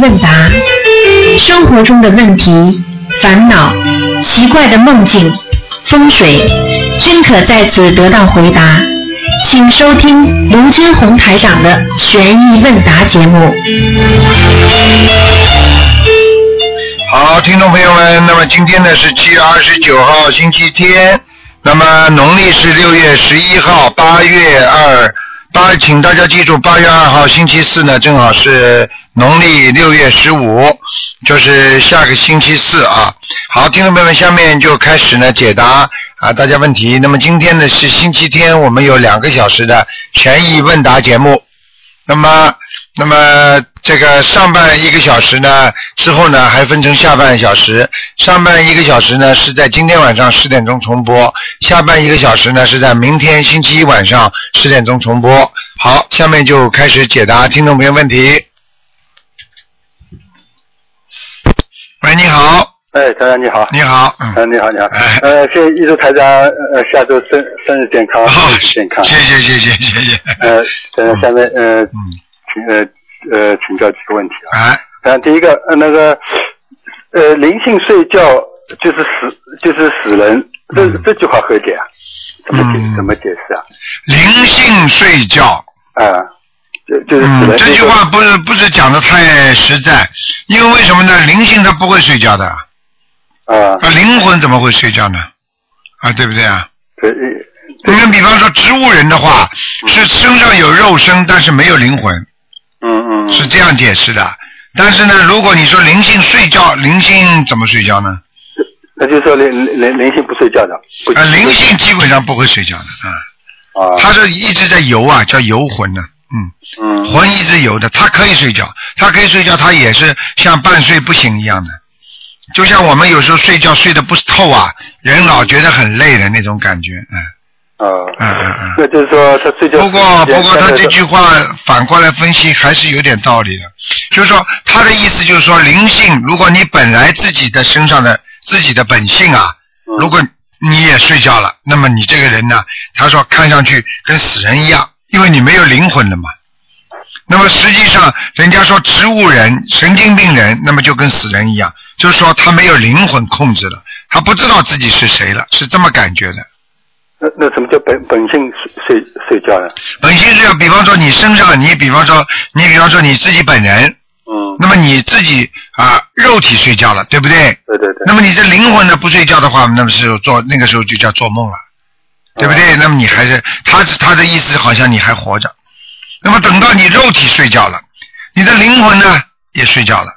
问答，生活中的问题、烦恼、奇怪的梦境、风水，均可在此得到回答。请收听卢军红台长的悬疑问答节目。好，听众朋友们，那么今天呢是七月二十九号，星期天，那么农历是六月十一号，八月二八，请大家记住，八月二号星期四呢，正好是农历六月十五，就是下个星期四啊。好，听众朋友们，下面就开始呢解答啊大家问题。那么今天呢是星期天，我们有两个小时的权益问答节目。那么，那么这个上半一个小时呢，之后呢还分成下半小时。上半一个小时呢是在今天晚上十点钟重播，下半一个小时呢是在明天星期一晚上十点钟重播。好，下面就开始解答听众朋友问题。喂，你好，哎，台长你好。你好，嗯，呃，你好，你好。哎呃，谢谢预祝台长呃下周生生日健康，好身体健康。谢谢谢谢谢谢，呃，呃，下面呃，嗯，请呃呃请教几个问题啊。哎，呃，第一个呃那个呃灵性睡觉就是死就是死人，这嗯这句话何解啊？怎么解嗯怎么解释啊？灵性睡觉。啊，就就是死嗯，这句话不是不是讲的太实在，因为为什么呢？灵性它不会睡觉的，啊，啊，灵魂怎么会睡觉呢？啊，对不对啊？对，你看，比方说植物人的话，是身上有肉身，但是没有灵魂，嗯嗯，是这样解释的。但是呢，如果你说灵性睡觉，灵性怎么睡觉呢？那就是说灵灵灵性不睡觉的，不啊，灵性基本上不会睡觉的，啊，啊，它是一直在游啊，叫游魂呢，嗯。嗯。魂一直游的，他可以睡觉，他可以睡觉，他也是像半睡不醒一样的，就像我们有时候睡觉睡得不透啊，人老觉得很累的那种感觉，嗯。啊，嗯嗯嗯。那就是说他睡觉不过不过他这句话反过来分析还是有点道理的，就是说他的意思就是说灵性，如果你本来自己的身上的自己的本性啊，嗯。如果你也睡觉了，那么你这个人呢，他说看上去跟死人一样，因为你没有灵魂了嘛。那么实际上，人家说植物人、神经病人，那么就跟死人一样，就是说他没有灵魂控制了，他不知道自己是谁了，是这么感觉的。那那什么叫本本性睡睡睡觉呢？本性睡觉，比方说你身上，你比方说你比方说你自己本人，嗯，那么你自己啊肉体睡觉了，对不对？对对对。那么你这灵魂呢不睡觉的话，那么是做那个时候就叫做梦了，对不对？那么你还是他他的意思好像你还活着，那么等到你肉体睡觉了，你的灵魂呢也睡觉了，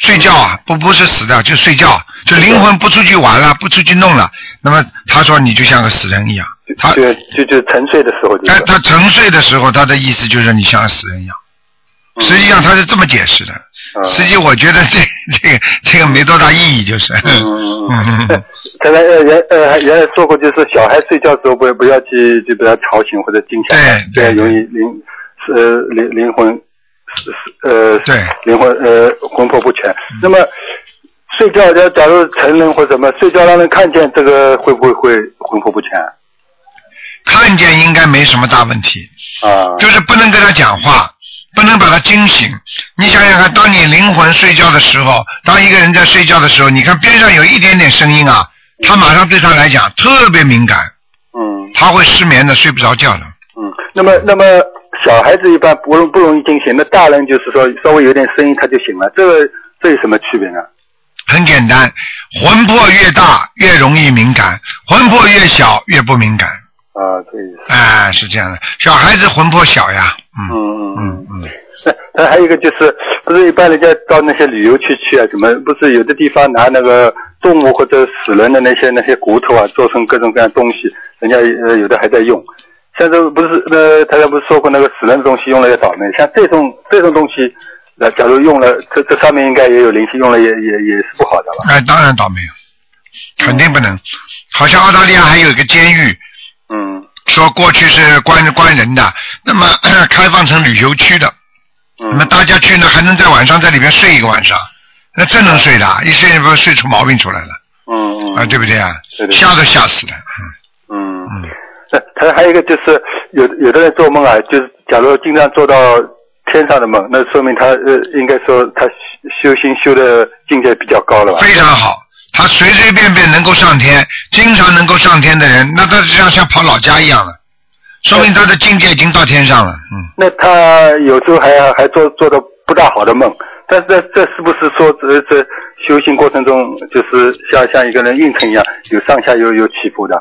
睡觉啊不不是死掉就睡觉，就灵魂不出去玩了，不出去弄了，那么他说你就像个死人一样，他就就就沉睡的时候就是哎，他沉睡的时候，他的意思就是你像死人一样。实际上他是这么解释的，嗯实际我觉得这这个这个没多大意义，就是。嗯嗯嗯嗯。刚才呃原呃还原来说过，就是小孩睡觉的时候不不要去就不要吵醒或者惊吓，对对容易灵呃灵灵魂是是呃对嗯灵魂呃魂魄不全。那么睡觉假假如成人或什么睡觉让人看见，这个会不会会魂魄不全看见应该没什么大问题，啊？就是不能跟他讲话，不能把他惊醒。你想想看，当你灵魂睡觉的时候，当一个人在睡觉的时候，你看边上有一点点声音啊，他马上对他来讲特别敏感，嗯他会失眠的，睡不着觉的。嗯，那么那么小孩子一般不容不容易惊醒，那大人就是说稍微有点声音他就醒了，这个这有什么区别呢？很简单，魂魄越大越容易敏感，魂魄越小越不敏感。啊，这意思。哎，是这样的，小孩子魂魄小呀，嗯嗯嗯嗯嗯，那那还有一个就是，不是一般人家到那些旅游区去啊，什么不是有的地方拿那个动物或者死人的那些那些骨头啊，做成各种各样东西，人家呃有的还在用。现在不是呃，大家不是说过那个死人的东西用了要倒霉，像这种这种东西，那，假如用了，这这上面应该也有灵性，用了也也也是不好的吧。哎，当然倒霉，肯定不能。好像澳大利亚还有一个监狱，嗯说过去是关关人的，那么 开放成旅游区的，那么嗯大家去呢还能在晚上在里面睡一个晚上，那真能睡的，一睡不睡出毛病出来了。嗯嗯。啊，对不对啊？对对吓都吓死了，嗯。嗯。那他还有一个就是有有的人做梦啊，就是假如经常做到天上的梦，那说明他呃，应该说他修修心修的境界比较高了吧？非常好。他随随便便能够上天，经常能够上天的人，那他就像像跑老家一样了，说明他的境界已经到天上了。嗯，那他有时候还还做做的不大好的梦，但是这这是不是说这这修行过程中就是像像一个人运程一样，有上下有有起伏的？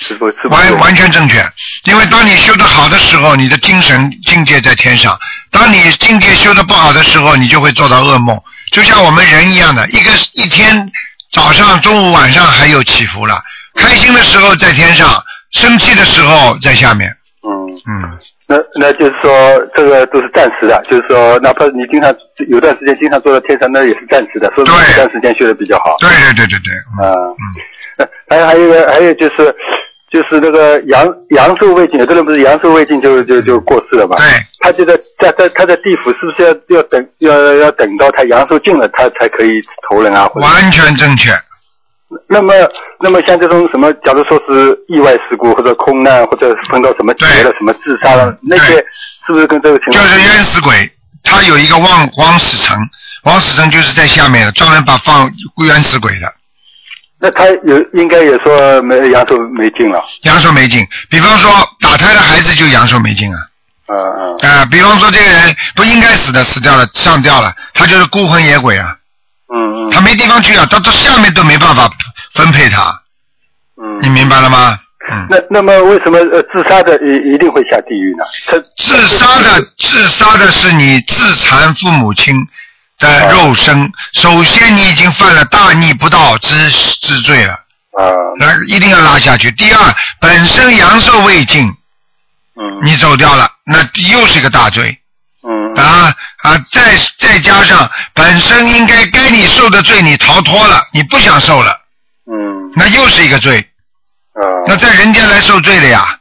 是不是不是完完全正确，因为当你修得好的时候，你的精神境界在天上；当你境界修得不好的时候，你就会做到噩梦。就像我们人一样的，一个一天早上、中午、晚上还有起伏了，开心的时候在天上，生气的时候在下面。嗯，嗯，那那就是说这个都是暂时的，就是说哪怕你经常有段时间经常坐在天上，那也是暂时的，说明对。这段时间学的比较好。对对对对对，嗯。啊，嗯，还有还有一个还有就是就是那个阳阳寿未尽，有的人不是阳寿未尽就就就过世了嘛？对，他就在在在他在地府，是不是要要等要要等到他阳寿尽了，他才可以投人啊？完全正确。那么那么像这种什么，假如说是意外事故或者空难或者碰到什么劫了什么自杀了嗯，那些是不是跟这个情况？就是冤死鬼，他有一个枉枉死城，枉死城就是在下面的，专门把放冤死鬼的，那他有应该也说没阳寿没尽了，阳寿没尽。比方说打胎的孩子就阳寿没尽啊，嗯嗯啊、比方说这个人不应该死的死掉了，上吊了，他就是孤魂野鬼啊，嗯嗯他没地方去啊，他到下面都没办法分配他，嗯。你明白了吗？嗯。那那么为什么呃自杀的一一定会下地狱呢？他自杀的自杀的是你自残父母亲的肉身，首先你已经犯了大逆不道之之罪了，啊那一定要拉下去。第二，本身阳寿未尽，嗯你走掉了，那又是一个大罪嗯啊啊！再再加上本身应该该你受的罪你逃脱了，你不想受了，嗯那又是一个罪。啊那在人间来受罪的呀，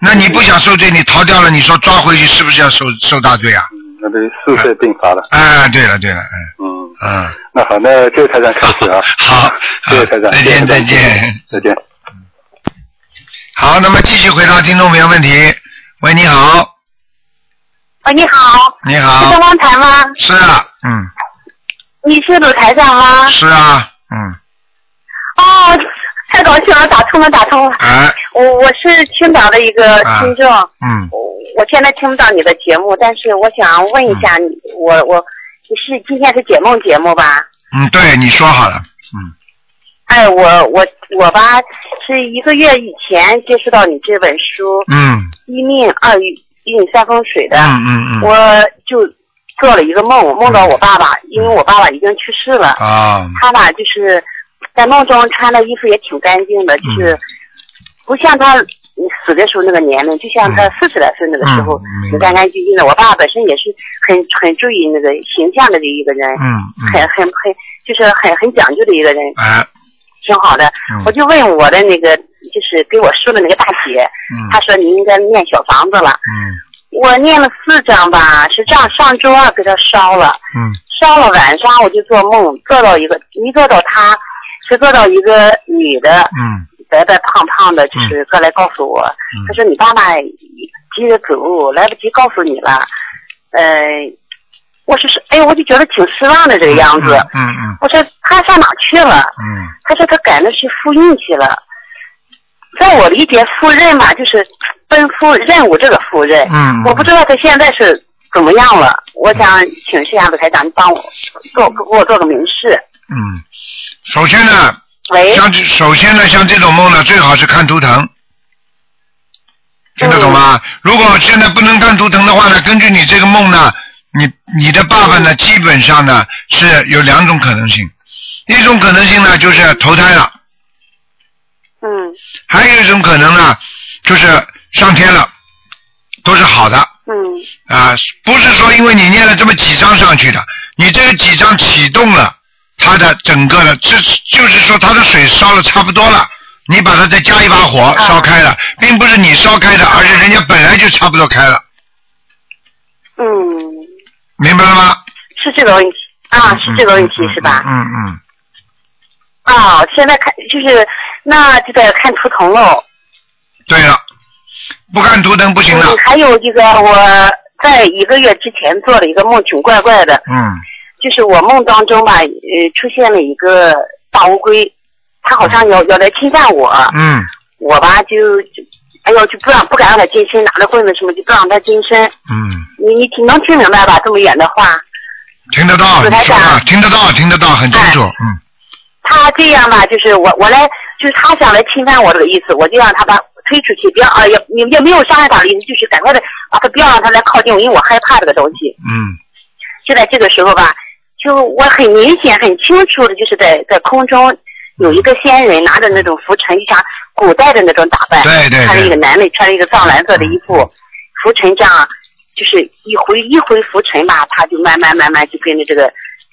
那你不想受罪，你逃掉了，你说抓回去是不是要受受大罪啊？嗯那得数岁并发了。啊，对了对了，嗯嗯，嗯，那好，那这个台长开始啊。好谢谢台长。再见谢谢再见再见。好，那么继续回答听众朋友问题。喂，你好，喂，你好，你是好东，方台吗？是啊，嗯，你是鲁台长吗？是啊，嗯，哦，太高兴了，打通了，打通了。哎，我我是青岛的一个听众，嗯，我我现在听不到你的节目，但是我想问一下你，我我你是今天是解梦节目吧？嗯，对，你说好了，嗯，哎，我我我吧，是一个月以前接触到你这本书嗯，《一命二运三风水》的，嗯嗯嗯，我就做了一个梦，梦到我爸爸，因为我爸爸已经去世了，啊，他吧就是在梦中穿的衣服也挺干净的，就是嗯不像他死的时候那个年龄，就像他嗯四十来岁那个时候挺干干净净的。我爸爸本身也是很很注意那个形象的一个人，嗯嗯，很很很就是很很讲究的一个人，哎，挺好的。嗯我就问我的那个就是给我说的那个大姐，嗯她说你应该念小房子了。嗯我念了四张吧，是这样，上周二给他烧了。嗯烧了晚上我就做梦，做到一个一做到他，是做到一个女的，嗯白白胖胖的，就是过来告诉我，他说你爸爸急着走，来不及告诉你了，呃，我是是，哎，我就觉得挺失望的这个样子。嗯嗯我说他上哪去了？嗯他说他赶着去复印去了。在我理解，赴任嘛，就是奔赴任务这个赴任。嗯，我不知道他现在是怎么样了，我想请示一下卢台长，你帮我做给我做个明示。嗯，首先呢，喂，像这首先呢，像这种梦呢，最好是看图腾，听得懂吗？如果现在不能看图腾的话呢，根据你这个梦呢，你你的爸爸呢，基本上呢是有两种可能性，一种可能性呢就是投胎了，嗯。还有一种可能呢就是上天了，都是好的。嗯。啊，不是说因为你念了这么几张上去的，你这个几张启动了它的整个的，这就是说它的水烧了差不多了，你把它再加一把火烧开了，并不是你烧开的，而是人家本来就差不多开了，嗯，明白了吗？是这个问题。啊，是这个问题嗯是吧？嗯嗯，啊，现在看就是那就得看图腾喽。对了，不看图腾不行的。嗯，，还有这个我在一个月之前做了一个梦，挺怪怪的，嗯就是我梦当中吧，呃，出现了一个大乌龟，它好像要要来侵犯我，嗯我吧就就，哎呦就不让不敢让它近身，拿着棍子什么就不让它近身。嗯，你你听能听明白吧？这么远的话，听得到，你卢台长说吧，听得到，听得到，很清楚，嗯他这样吧，就是我我来，就是他想来侵犯我这个意思，我就让他把推出去，不要啊，也也也没有伤害他的意思，就是赶快的把他不要让他来靠近我，因为我害怕这个东西。嗯就在这个时候吧，就我很明显、很清楚的，就是在在空中有一个仙人拿着那种拂尘，就像古代的那种打扮，对对对。穿着一个男的穿着一个藏蓝色的衣服，嗯。拂尘这样，就是一回一回拂尘吧，他就慢慢慢慢就跟着这个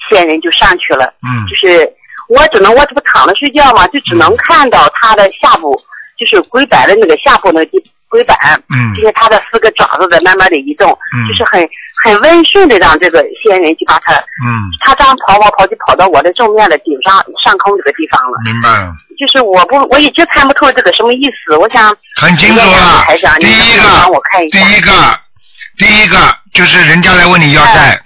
仙人就上去了。嗯。就是我只能我这不躺着睡觉嘛，就只能看到他的下部，就是龟白的那个下部那个地龟板，嗯就是它的四个爪子在慢慢的移动，嗯就是很很温顺的让这个仙人去把它，嗯，它这样跑跑跑就跑到我的正面的顶上上空这个地方了。明白了，就是我不我一直看不透这个什么意思，我想很清楚了台长，。第一个我看一，下？第一个，第一个就是人家来问你要债，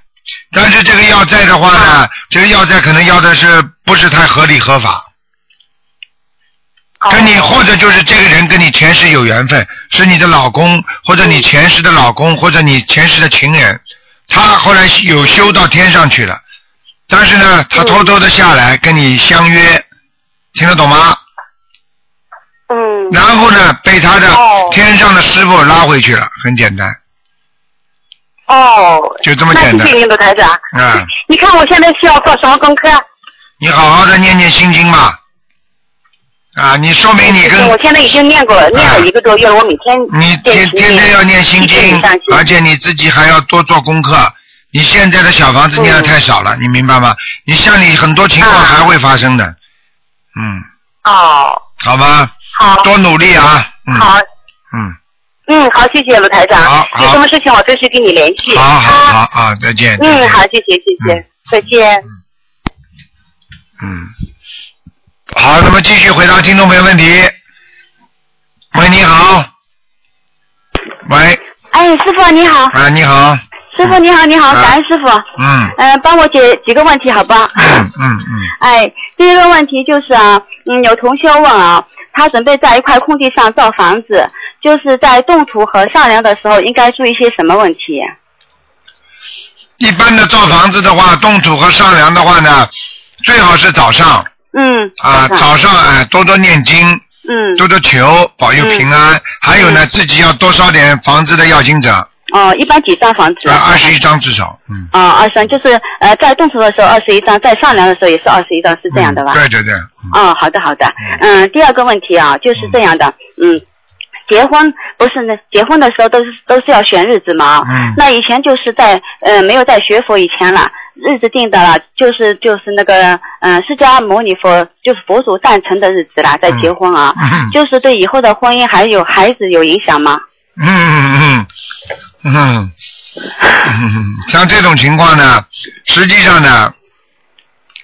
但是这个要债的话呢，这个要债可能要的是不是太合理合法？跟你哦或者就是这个人跟你前世有缘分，是你的老公，或者你前世的老公，或者你前世的情人，他后来有修到天上去了，但是呢，他偷偷的下来跟你相约，听得懂吗？嗯然后呢，被他的哦天上的师傅拉回去了，很简单，哦，就这么简单那谢谢。您，卢台长。啊，你看我现在需要做什么功课？你好好的念念心经吧。啊，你说明你跟我现在已经念过念了一个多月了，我每天你天天天要念心经，而且你自己还要多做功课。你现在的小房子念的太少了，你明白吗？你像你很多情况啊还会发生的，嗯，哦，好吧？好，多努力啊，嗯好，嗯，嗯，好，谢谢卢台长。有什么事情我随时跟你联系。好好好再见。嗯，好，谢谢谢谢嗯，再见。嗯，好，那么继续回答听众朋友问题。喂，你好。喂，哎，师傅你好，啊，你好。师傅你好，你好，啊感恩师傅。嗯呃，帮我解几个问题好吧？嗯嗯嗯 哎，第一个问题就是啊，嗯，有同学问啊，他准备在一块空地上造房子，就是在动土和上梁的时候应该注意些什么问题？一般的造房子的话，动土和上梁的话呢，最好是早上嗯，啊，早上早上哎多多念经，嗯，多多求保佑平安。还有呢，自己要多烧点房子的要经者，哦，一般几张房子？啊，二十一张至少，嗯。啊，二十张，就是呃，在动土的时候二十一张，在上梁的时候也是二十一张，是这样的吧？嗯对对对，嗯。哦，好的好的，嗯，第二个问题啊，就是这样的，嗯，结婚不是呢，结婚的时候都是都是要选日子嘛，嗯。那以前就是在呃没有在学佛以前了，日子定的了，就是就是那个嗯、呃释迦牟尼佛就是佛祖诞辰的日子啦，在结婚啊，嗯。就是对以后的婚姻还有孩子有影响吗？嗯嗯嗯。像这种情况呢，实际上呢，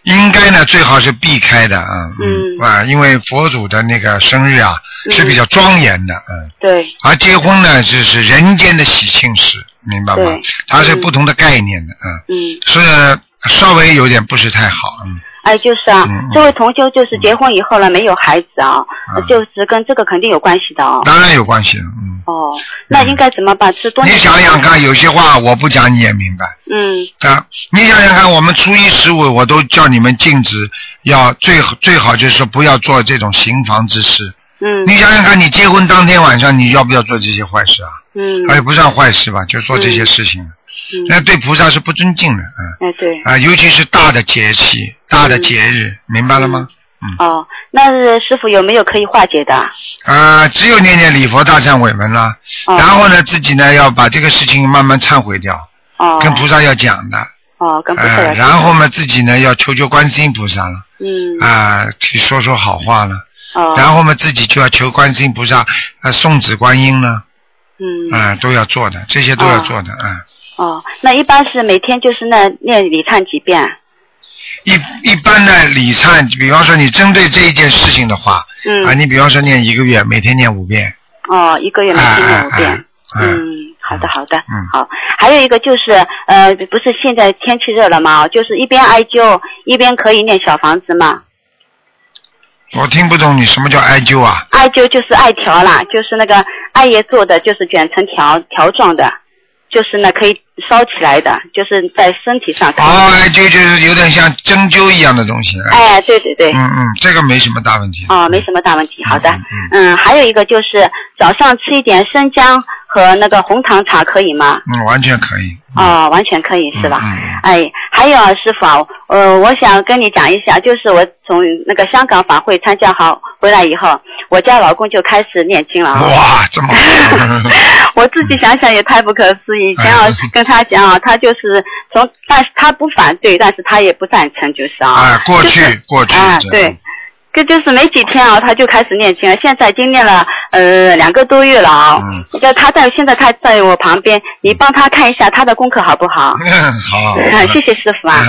应该呢最好是避开的啊，嗯。啊，因为佛祖的那个生日啊嗯。是比较庄严的，嗯，对，而结婚呢就是人间的喜庆事，明白吗对？它是不同的概念的，嗯，嗯，是稍微有点不是太好，嗯，哎，就是啊，嗯嗯这位同修就是结婚以后了没有孩子啊，嗯就是跟这个肯定有关系的啊。当然有关系了，嗯。哦，那应该怎么办？是多你想想看，有些话我不讲你也明白。嗯啊，你想想看，我们初一十五我都叫你们禁止，要最好最好就是不要做这种行房之事。嗯。你想想看，你结婚当天晚上你要不要做这些坏事啊？嗯，而且不算坏事吧，就做这些事情，嗯。那对菩萨是不尊敬的，嗯。哎对，啊，尤其是大的节气、大的节日，明白了吗？嗯。哦，那是师傅有没有可以化解的？啊，只有念念礼佛大忏悔文了，哦。然后呢，自己呢要把这个事情慢慢忏悔掉，哦，跟菩萨要讲的，哦，跟菩萨呃，然后嘛自己呢要求求观世音菩萨了。嗯。啊，去说说好话了，哦，然后嘛，自己就要求观世音菩萨，呃，送子观音呢，嗯啊，都要做的，这些都要做的，啊，哦，那一般是每天就是那念礼忏几遍？一一般呢礼忏，比方说你针对这一件事情的话，嗯啊，你比方说念一个月，每天念五遍，哦，一个月每天念五遍。嗯，好的，好的，嗯好。还有一个就是，呃，不是现在天气热了吗？就是一边艾灸一边可以念小房子吗？我听不懂你什么叫艾灸啊？艾灸就是艾条啦，就是那个艾叶做的，就是卷成条条状的，就是呢可以烧起来的，就是在身体上。哦，艾灸就是有点像针灸一样的东西。哎，对对对。嗯嗯，这个没什么大问题。哦，没什么大问题。好的。嗯嗯，还有一个就是早上吃一点生姜和那个红糖茶可以吗？嗯，完全可以。哦，完全可以是吧？嗯嗯哎，还有啊，师傅啊，呃，我想跟你讲一下，就是我从那个香港法会参加好回来以后，我家老公就开始念经了啊。哇，这么好。我自己想想也太不可思议，以前啊跟他讲啊，他就是从，但是他不反对，但是他也不赞成，就是啊。哎，过去就是过去。啊，对。这就是没几天啊，他就开始念经了。现在已经念了呃两个多月了啊。嗯。这他在现在他在我旁边，你帮他看一下他的功课好不好？嗯，好。嗯，谢谢师傅啊。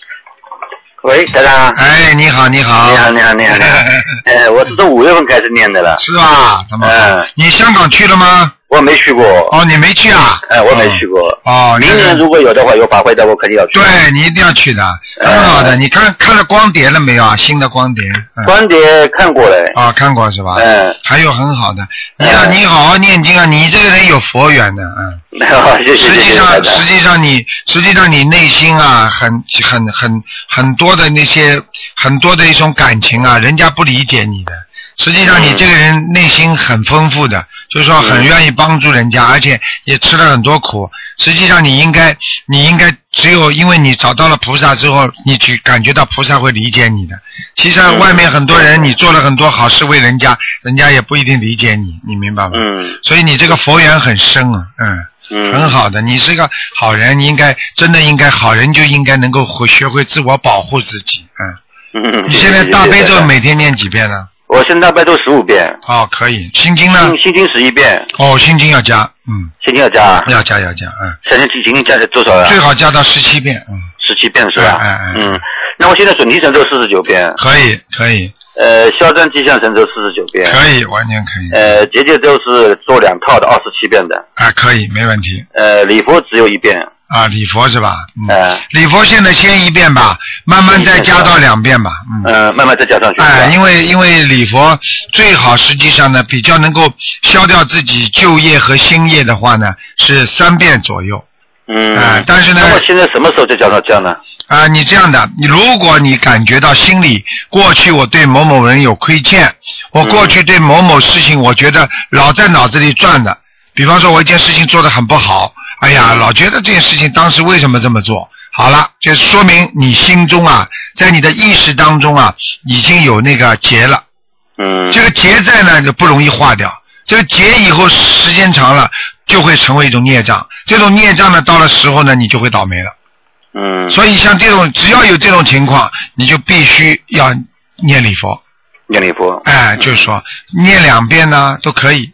喂，台长。哎，你好，你好。你好，你好，你好，你好。哎，我是从五月份开始念的了。是啊？怎么？嗯。你香港去了吗？我没去过。哦，你没去啊？哎，我没去过。哦，明年如果有的话，有法会的，我肯定要去。对你一定要去的，很好的。你看看了光碟了没有啊？新的光碟。嗯光碟看过了。啊，看过是吧？嗯。还有很好的，你要你好好念经啊！你这个人有佛缘的，嗯。谢谢实际上，实际上你实际上你内心啊，很很很很多的那些很多的一种感情啊，人家不理解你的。实际上你这个人内心很丰富的，就是说很愿意帮助人家，而且也吃了很多苦。实际上你应该，你应该只有因为你找到了菩萨之后，你去感觉到菩萨会理解你的。其实外面很多人，你做了很多好事为人家，人家也不一定理解你，你明白吗？嗯。所以你这个佛缘很深啊，嗯。嗯。很好的，你是个好人，你应该真的应该好人就应该能够会学会自我保护自己，嗯。嗯。你现在大悲咒每天念几遍呢？我现在拜读十五遍。哦，可以。心经呢？心经十一遍。哦，心经要加，嗯。心经要加。要加要加，嗯。现在心经加了多少啊？最好加到十七遍，嗯。十七遍是吧？哎哎。嗯，那我现在准提神咒四十九遍。可以可以。呃，消灾吉祥神咒四十九遍。可以，完全可以。呃，结界咒是做两套的，二十七遍的。啊，可以，没问题。呃，礼佛只有一遍。啊，礼佛是吧？嗯。礼佛现在先一遍吧，慢慢再加到两遍吧。嗯。呃，慢慢再加上去。哎，因为因为礼佛最好，实际上呢，比较能够消掉自己旧业和新业的话呢，是三遍左右。嗯。啊，但是呢。那么现在什么时候再加上这样呢？啊，你这样的，你如果你感觉到心里过去我对某某人有亏欠，我过去对某某事情我觉得老在脑子里转的，比方说我一件事情做得很不好，哎呀，老觉得这件事情当时为什么这么做？好了，就说明你心中啊，在你的意识当中啊，已经有那个结了。嗯。这个结在呢就不容易化掉，这个结以后时间长了就会成为一种孽障，这种孽障呢到了时候呢你就会倒霉了。嗯。所以像这种只要有这种情况，你就必须要念礼佛。念礼佛。哎，就是说念两遍呢都可以。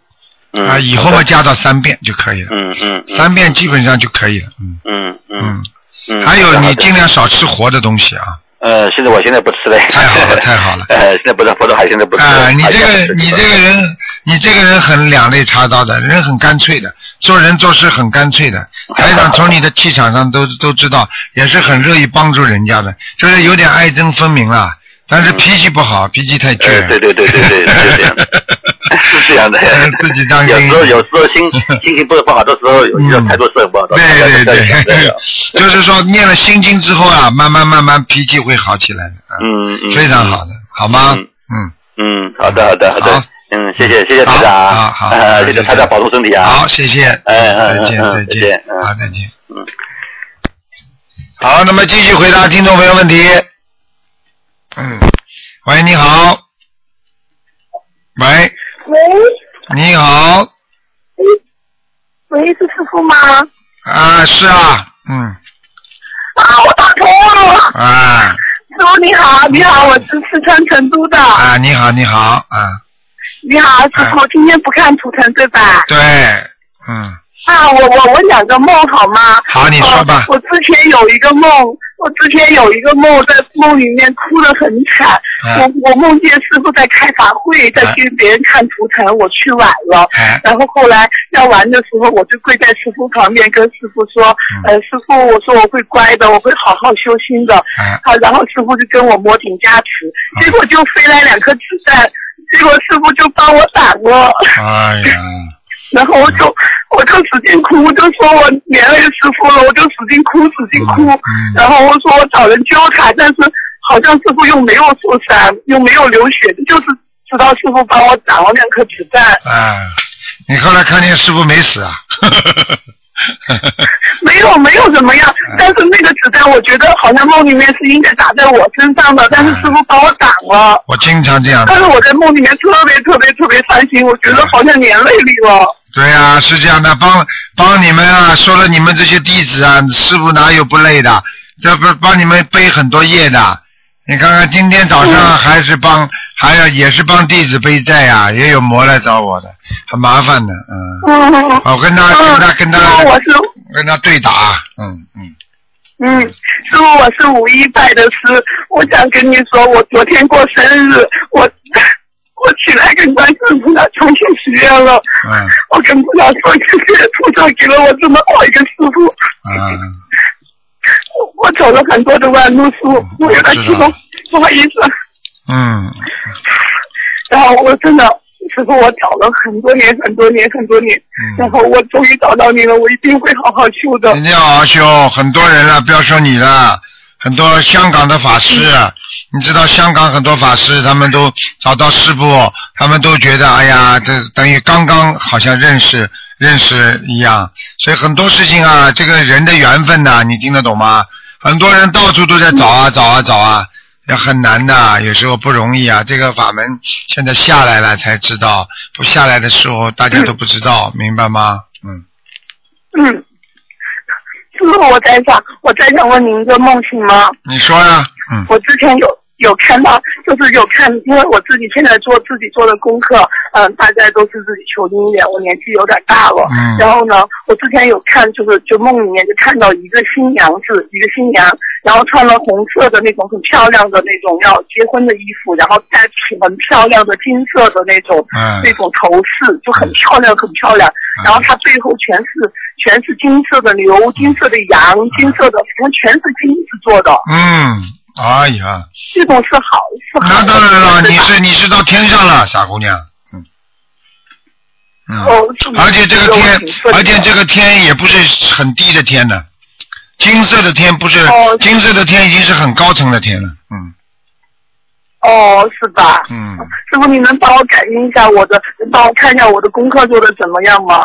嗯。啊，以后嘛加到三遍就可以了。嗯嗯。三遍基本上就可以了，嗯。嗯嗯。嗯。还有你尽量少吃活的东西啊。呃，现在我现在不吃了。太好了，太好了。呃，现在不吃活的海鲜都不吃。啊，你这个你这个人，你这个人很两肋插刀的，人很干脆的，做人做事很干脆的。台长从你的气场上都都知道，也是很乐意帮助人家的，就是有点爱憎分明了，但是脾气不好，脾气太倔。对对对对对，是这样的，是这样的。自己当心。有时候有时候心 心情不是不好的时候，有些态度是很不好的。对对对，就是说念了心经之后啊，慢慢慢慢脾气会好起来的。嗯嗯。非常好的，好吗？嗯嗯，好的好的好的。嗯，谢谢谢谢台长啊，好好，谢谢台长保重身体啊。好，谢谢。哎再见再见，好再见。嗯。好，那么继续回答听众朋友问题。嗯，喂，你好。喂。喂。你好。喂，是师傅吗？啊，是啊，嗯。啊，我打通了。啊。师傅你好，你好，我是四川成都的。啊，你好，你好，啊。你好，师傅，今天不看图腾对吧？对，嗯。啊，我我我两个梦好吗？好，你说吧呃。我之前有一个梦，我之前有一个梦，在梦里面哭得很惨。啊我我梦见师傅在开法会，在给别人看图腾，我去晚了。啊然后后来要完的时候，我就跪在师傅旁边，跟师傅说：“嗯呃，师傅，我说我会乖的，我会好好修心的。哎啊，然后师傅就跟我摩顶加持，结果就飞来两颗子弹，结果师傅就帮我挡了。哎呀，然后我就我就使劲哭，我就说我连累师傅了，我就使劲哭，使劲哭。嗯然后我说我找人救他，但是好像师傅又没有受伤，又没有流血，就是知道师傅帮我挡了两颗子弹。哎，你后来看见师傅没死啊？没有没有怎么样，嗯但是那个子弹我觉得好像梦里面是应该打在我身上的，但是师傅帮我挡了。我经常这样但。是我在梦里面特别特别特别伤心，我觉得好像连累你了。对呀、是这样的，帮帮你们啊，说了你们这些弟子啊，师傅哪有不累的？这不帮你们背很多业的。你看看今天早上还是帮，还要也是帮弟子背债呀、也有魔来找我的，很麻烦的，嗯。嗯，我跟他跟他跟他我是跟他对打，嗯嗯。嗯，师傅，我是五一拜的师，我想跟你说，我昨天过生日，我我起来跟观世音菩萨重新许愿了，嗯。我跟菩萨说谢谢菩萨给了我这么好一个师傅，嗯，我我走了很多的弯路，师傅，我有点激动，不好意思，嗯，然后我真的。师傅，我找了很多年、很多年、很多年，然后我终于找到你了，我一定会好好修的。一定要好好修，很多人了，不要说你了，很多香港的法师，你知道香港很多法师他们都找到师傅，他们都觉得哎呀，这等于刚刚好像认识认识一样，所以很多事情啊，这个人的缘分呐、你听得懂吗？很多人到处都在找啊找啊找啊，也很难的，有时候不容易啊。这个法门现在下来了才知道，不下来的时候大家都不知道，明白吗？嗯。嗯，师傅，我在想，我在想问您一个梦，行吗？你说呀，嗯我之前有有看到，就是有看，因为我自己现在做自己做的功课，嗯、大家都是自己求经验，我年纪有点大了。嗯然后呢，我之前有看，就是就梦里面就看到一个新娘子，一个新娘，然后穿了红色的那种很漂亮的那种要结婚的衣服，然后戴起很漂亮的金色的那种、嗯那种头饰，就很漂亮，很漂亮。然后她背后全是全是金色的牛、金色的羊、金色的，反正全是金子做的。嗯，哎呀，系统是好是好那。当然了，你是你是到天上了，傻姑娘，嗯。嗯，哦，而且这个天而且这个天也不是很低的天呢，金色的天不是哦金色的天已经是很高层的天了，嗯。哦，是吧？嗯，师傅，你能帮我感应一下我的，帮我看一下我的功课做的怎么样吗？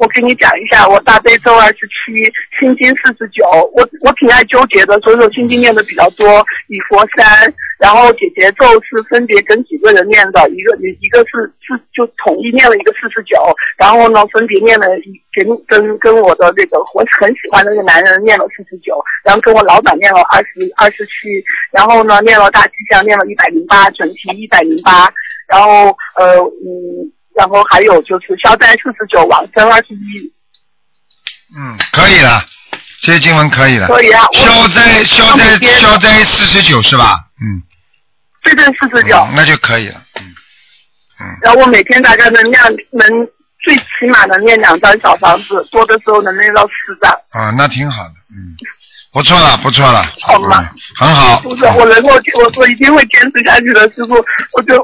我跟你讲一下，我大悲咒二十七，心经四十九，我我挺爱纠结的，所以说心经念的比较多，礼佛三，然后姐姐咒是分别跟几个人念的，一个一个是是就统一念了一个四十九，然后呢分别念了跟跟跟我的那个我很喜欢的那个男人念了四十九，然后跟我老板念了二十二十七，然后呢念了大吉祥念了一百零八，准提一百零八，然后呃嗯。然后还有就是消灾四十九，往生二十一，嗯，可以了，这些经文可以了。可以啊。消灾消灾消灾四十九是吧？嗯，对对四十九，嗯那就可以了。嗯嗯，然后我每天大概能念能最起码能念两张小房子，多的时候能念到四张。啊，那挺好的，嗯，不错了，不错了，好吗嗯很好。不是，我能够，我我一定会坚持下去的，师傅，我就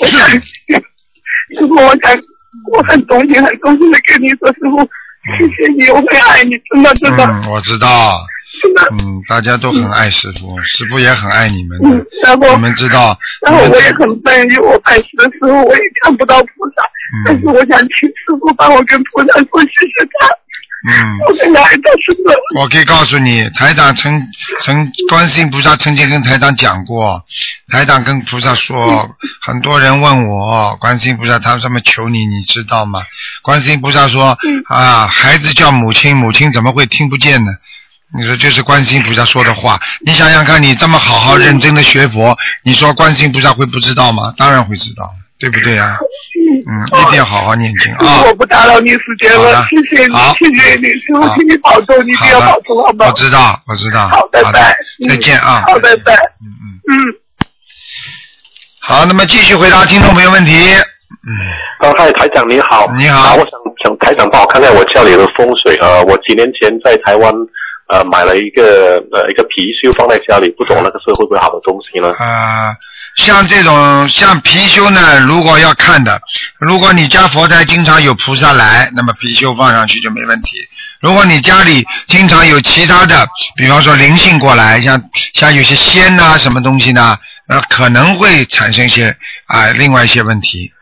我想 师傅，我想，我很衷心、很衷心的跟你说，师傅，谢谢你，我会爱你，真的真的。嗯，我知道。嗯，大家都很爱师傅，师傅也很爱你们嗯的，，然后你们知道，然后我也很笨，因为我拜师的时候我也看不到菩萨，但是嗯。我想请师傅帮我跟菩萨说谢谢他，嗯，我可以告诉你，台长曾曾观世音菩萨曾经跟台长讲过，台长跟菩萨说，很多人问我，观世音菩萨他这么求你，你知道吗？观世音菩萨说啊，孩子叫母亲，母亲怎么会听不见呢？你说这是观世音菩萨说的话，你想想看，你这么好好认真的学佛，你说观世音菩萨会不知道吗？当然会知道，对不对啊？嗯，一定要好好念经啊。我不打扰你时间了好的，谢谢你，谢谢你，师傅，请你保重，你一定要保重，好吗我？知道，我知道。好，拜拜，再见啊。好，拜拜，嗯嗯。嗯。好，那么继续回答听众朋友问题。呃，嗨，台长你好。你好啊，我想想台长帮我看看我家里的风水。呃，我几年前在台湾呃买了一个呃一个貔貅放在家里，不懂那个是会不会好的东西呢？啊，像这种像貔貅呢，如果要看的，如果你家佛台经常有菩萨来，那么貔貅放上去就没问题。如果你家里经常有其他的，比方说灵性过来，像像有些仙呐、什么东西呢，那可能会产生一些啊、另外一些问题。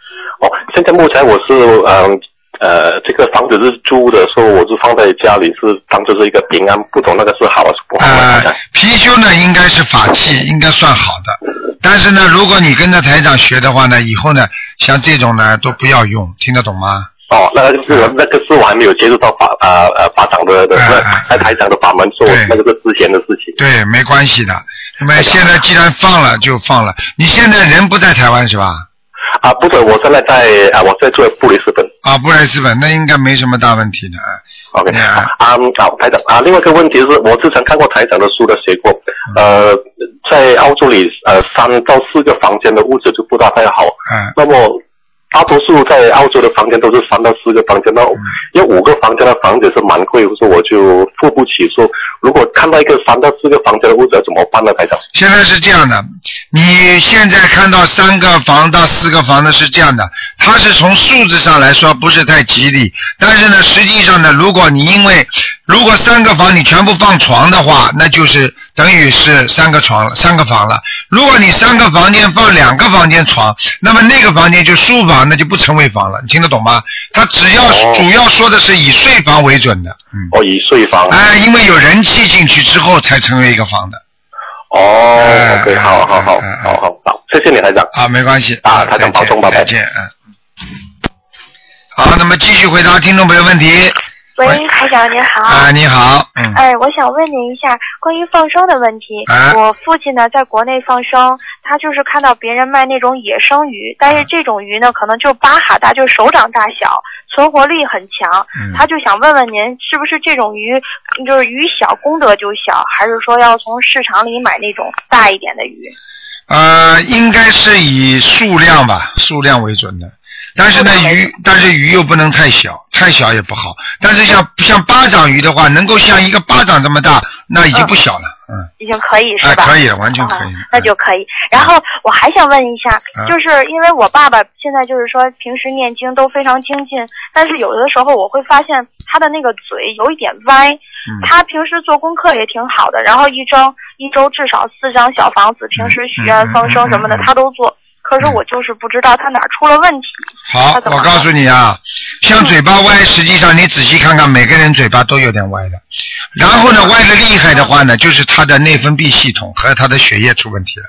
哦，现在目前我是嗯呃这个房子是租的，所以我是放在家里是当做是一个平安，不懂那个是好还是不好呢？台呃，貔貅呢应该是法器，应该算好的。但是呢，如果你跟着台长学的话呢，以后呢，像这种呢都不要用，听得懂吗？哦，那个是那个是我还没有接触到法呃呃法长的的那台长的法门，所以那个是之前的事情。对，没关系的。那么现在既然放了就放了。你现在人不在台湾是吧？啊，不是，我现在在啊，我在做布里斯本。啊，布里斯本那应该没什么大问题的。啊 OK，啊，好，台长啊，另外一个问题是我之前看过台长的书的写过，呃，在澳洲里呃三到四个房间的屋子就不大太好，嗯，那么大多数在澳洲的房间都是三到四个房间，那因为五个房间的房子是蛮贵，所以我就付不起。说如果看到一个三到四个房间的屋子怎么办呢，台长？现在是这样的，你现在看到三个房到四个房的是这样的，它是从数字上来说不是太吉利，但是呢，实际上呢，如果你因为如果三个房你全部放床的话，那就是等于是三个床，三个房了。如果你三个房间放两个房间床，那么那个房间就书房，那就不成为房了，你听得懂吗？他只要、主要说的是以税房为准的，嗯。哦，以税房。哎，因为有人气进去之后才成为一个房的。哦，OK，好好好，好好好，谢谢你，台长。啊，没关系。啊，台长保重，拜拜。再见，嗯。好，那么继续回答听众朋友问题。喂，台长您好。啊，你好，嗯。哎，我想问您一下关于放生的问题。哎我父亲呢在国内放生，他就是看到别人卖那种野生鱼，但是这种鱼呢可能就巴哈大，就手掌大小，存活力很强。嗯他就想问问您，是不是这种鱼就是鱼小功德就小，还是说要从市场里买那种大一点的鱼？呃，应该是以数量吧，数量为准的。但是呢，鱼，但是鱼又不能太小，太小也不好。但是像像巴掌鱼的话，能够像一个巴掌这么大，那已经不小了，嗯。已经可以是哎，吧？可以了，完全可以。那就可以。然后我还想问一下，嗯就是因为我爸爸现在就是说平时念经都非常精进，但是有的时候我会发现他的那个嘴有一点歪。嗯他平时做功课也挺好的，然后一周一周至少四张小房子，平时许愿、放生什么的他都做。可是我就是不知道他哪儿出了问题。好，我告诉你啊，像嘴巴歪，实际上你仔细看看，每个人嘴巴都有点歪的。然后呢，歪的厉害的话呢，就是他的内分泌系统和他的血液出问题了。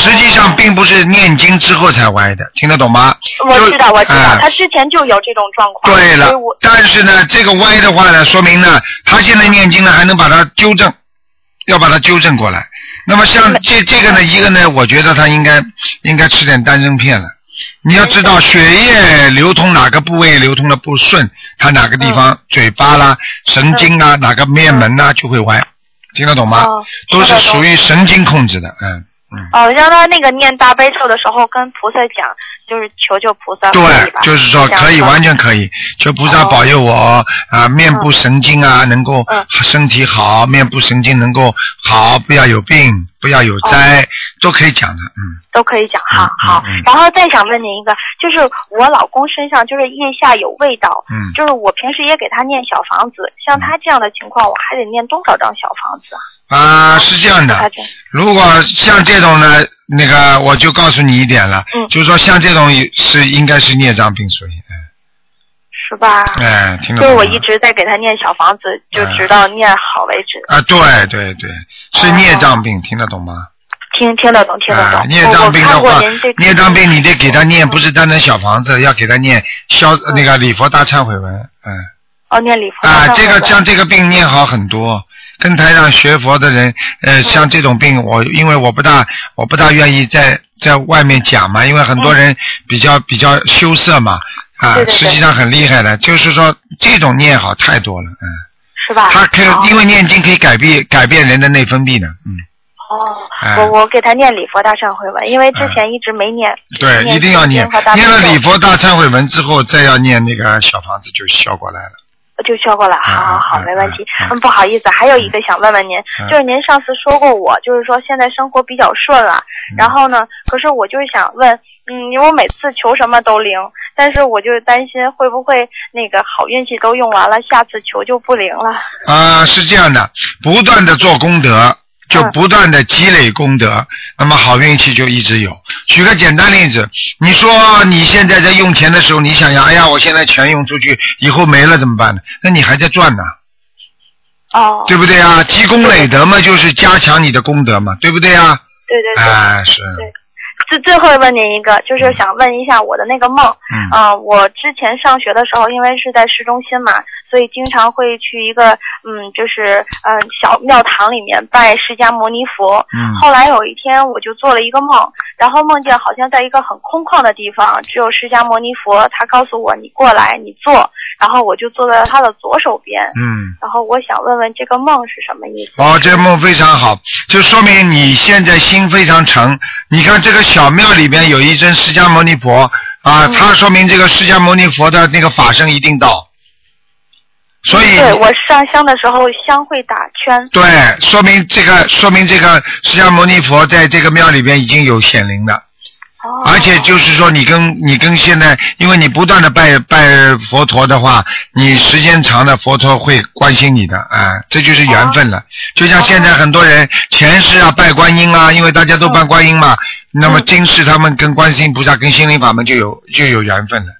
实际上并不是念经之后才歪的，听得懂吗？我知道，我知道，哎他之前就有这种状况。对了但是呢，这个歪的话呢，说明呢，他现在念经呢还能把它纠正，要把它纠正过来。那么像这这个呢，一个呢，我觉得他应该应该吃点丹参片了。你要知道，血液流通哪个部位流通的不顺，它哪个地方、嘴巴啦、神经啊、哪个面门呐、就会歪，听得懂吗？哦都是属于神经控制的，嗯。哦，让他那个念大悲咒的时候跟菩萨讲，就是求求菩萨对就是说可以，完全可以。求菩萨保佑我啊，面部神经啊能够身体好，面部神经能够好，不要有病，不要有灾，都可以讲的，嗯。都可以讲，好好。嗯然后再想问您一个，就是我老公身上就是腋下有味道，嗯就是我平时也给他念小房子，像他这样的情况，我还得念多少张小房子啊？啊，是这样的，如果像这种呢，那个我就告诉你一点了，嗯就是说像这种是应该是孽障病属于，是吧？哎，听得就是懂吗？我一直在给他念小房子，就直到念好为止。啊，对对对，是孽障病，听得懂吗？听听得懂，听得懂。啊，孽障病的话孽障病你得给他念，不是单单小房子，要给他念消那个礼佛大忏悔文，嗯。哦，念礼佛啊，这个文像这个病念好很多，跟台上学佛的人，嗯。呃，像这种病，我因为我不大我不大愿意在在外面讲嘛，因为很多人比较比较羞涩嘛，啊，对对对。实际上很厉害的，就是说这种念好太多了，嗯，是吧？他可以因为念经可以改变改变人的内分泌的，嗯，哦，哎。我我给他念礼佛大忏悔文，因为之前一直没念。对，念一定要念。念了礼佛大忏悔文之后，再要念那个小房子就效果来了。就效果了，好好好，嗯没问题嗯。嗯，不好意思，还有一个想问问您，嗯就是您上次说过我，就是说现在生活比较顺了，嗯然后呢，可是我就是想问，嗯，因为我每次求什么都灵，但是我就担心会不会那个好运气都用完了，下次求就不灵了。啊、是这样的，不断的做功德，就嗯不断的积累功德，那么好运气就一直有。举个简单例子，你说你现在在用钱的时候，你想想，哎呀，我现在钱用出去，以后没了怎么办呢？那你还在赚呢，哦，对不对啊？积功累德嘛，就是加强你的功德嘛，对不对啊？对对对。哎、是，对最最后问您一个，就是想问一下我的那个梦。嗯呃我之前上学的时候，因为是在市中心嘛，所以经常会去一个嗯，就是嗯、小庙堂里面拜释迦牟尼佛。嗯后来有一天，我就做了一个梦，然后梦见好像在一个很空旷的地方，只有释迦牟尼佛，他告诉我你过来，你坐，然后我就坐在他的左手边。嗯。然后我想问问这个梦是什么意思？哦，这个梦非常好，就说明你现在心非常诚。你看这个小庙里边有一尊释迦牟尼佛啊，嗯说明这个释迦牟尼佛的那个法身一定到。所以对我上香的时候香会打圈。对，说明这个说明这个释迦牟尼佛在这个庙里边已经有显灵了。哦而且就是说，你跟你跟现在，因为你不断的拜拜佛陀的话，你时间长了，佛陀会关心你的，啊，这就是缘分了。就像现在很多人前世啊拜观音啊，因为大家都拜观音嘛，那么今世他们跟观世音菩萨、跟心灵法门就有就有缘分了，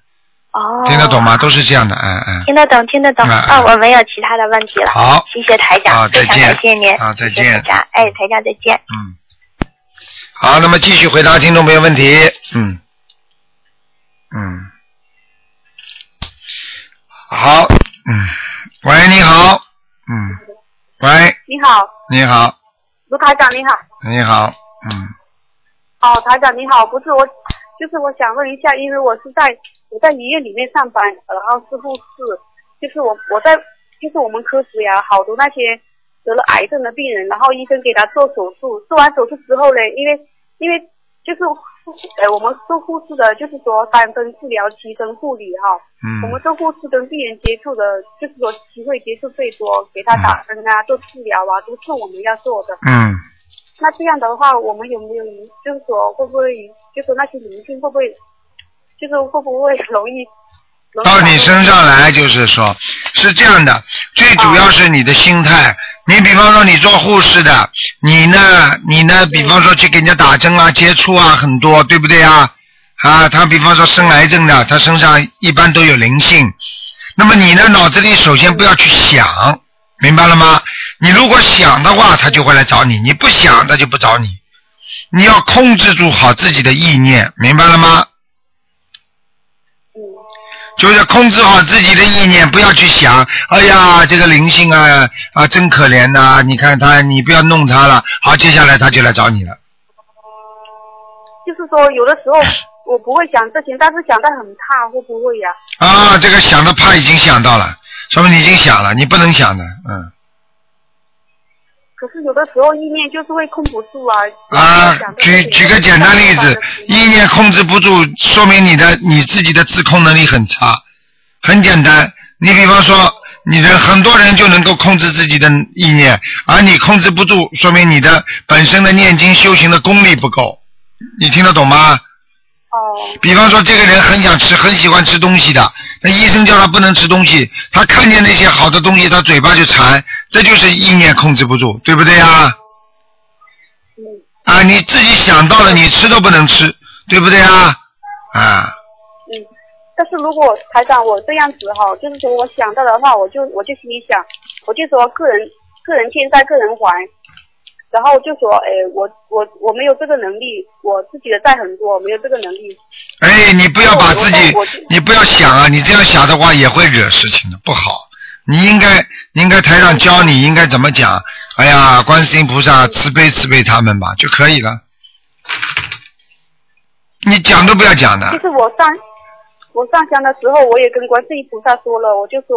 哦。听得懂吗？都是这样的，嗯嗯。听得懂，听得懂。嗯嗯那我没有其他的问题了。好谢谢台长，好非常再见感谢您。好再谢谢见台长，哎，台长再见。嗯，好，那么继续回答听众朋友问题。嗯，嗯，好，嗯，喂，你好，嗯，喂，你好，你好，卢台长你好。你好，嗯，哦，台长你好，不是我，就是我想问一下，因为我是在我在医院里面上班，然后是护士，就是我我在就是我们科室呀，好多那些得了癌症的病人，然后医生给他做手术，做完手术之后呢，因为因为就是呃我们做护士的，就是说三分治疗，七分护理哈。嗯我们做护士跟病人接触的，就是说机会接触最多，给他打针啊，做治疗啊，都是我们要做的。嗯，那这样的话，我们有没有就是说会不会，就是那些灵性会不会，就是会不会容易到你身上来就是说，是这样的，最主要是你的心态。你比方说你做护士的，你呢，你呢，比方说去给人家打针啊、接触啊很多，对不对啊？啊，他比方说生癌症的，他身上一般都有灵性。那么你呢，脑子里首先不要去想，明白了吗？你如果想的话，他就会来找你；你不想，他就不找你。你要控制住好自己的意念，明白了吗？就是控制好自己的意念，不要去想，哎呀，这个灵性啊啊，真可怜呐、你看他，你不要弄他了。好，接下来他就来找你了。就是说有的时候 我不会想这些，但是想的很怕，会不会呀？啊，这个想的怕已经想到了，说明你已经想了，你不能想的，嗯。可是有的时候意念就是会控不住啊。啊举举个简单例子，意念控制不住，说明你的你自己的自控能力很差。很简单，你比方说，你的很多人就能够控制自己的意念，而你控制不住，说明你的本身的念经修行的功力不够。你听得懂吗？哦。比方说，这个人很想吃，很喜欢吃东西的，那医生叫他不能吃东西，他看见那些好的东西，他嘴巴就馋，这就是意念控制不住，对不对呀？啊，你自己想到了，你吃都不能吃，对不对啊？啊，嗯，但是如果台长我这样子哈，就是说我想到的话，我就我就心里想，我就说个人个人欠债个人还，然后就说，哎，我我我没有这个能力，我自己的债很多，我没有这个能力。哎，你不要把自己你不要想啊，你这样想的话也会惹事情的，不好。你应该应该台上教你应该怎么讲，哎呀，观世音菩萨慈悲慈悲他们吧，就可以了。你讲都不要讲的就。是我上我上香的时候，我也跟观世音菩萨说了，我就说，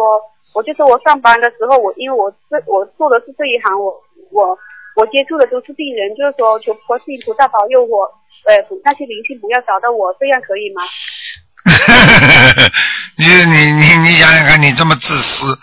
我就说我上班的时候，我因为我这我做的是这一行，我我我接触的都是病人，就是说求观世音菩萨保佑我，呃，那些灵性不要找到我，这样可以吗？你你你你想想看，你这么自私，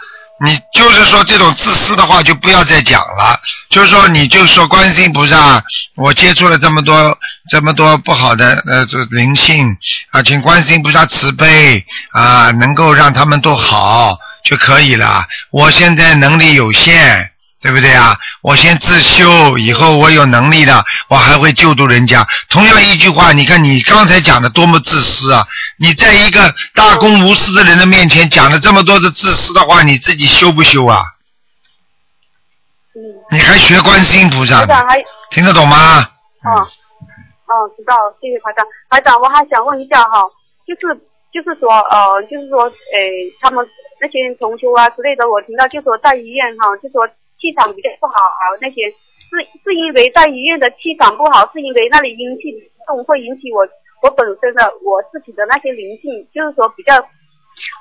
你就是说这种自私的话就不要再讲了。就是说，你就说观世音菩萨，我接触了这么多这么多不好的呃这灵性啊，请观世音菩萨慈悲啊，能够让他们都好就可以了。我现在能力有限。对不对啊？我先自修，以后我有能力了，我还会救助人家。同样一句话，你看你刚才讲的多么自私啊！你在一个大公无私的人的面前讲了这么多的自私的话，你自己修不修啊？你还学观世音菩萨听得懂吗？哦，哦，知道，谢谢台长。台长，我还想问一下哈，就是就是说呃，就是说，诶，他们那些同修啊之类的，我听到就说在医院哈，就说气场比较不好啊，那些是是因为在医院的气场不好，是因为那里阴气重会引起我我本身的我自己的那些灵性，就是说比较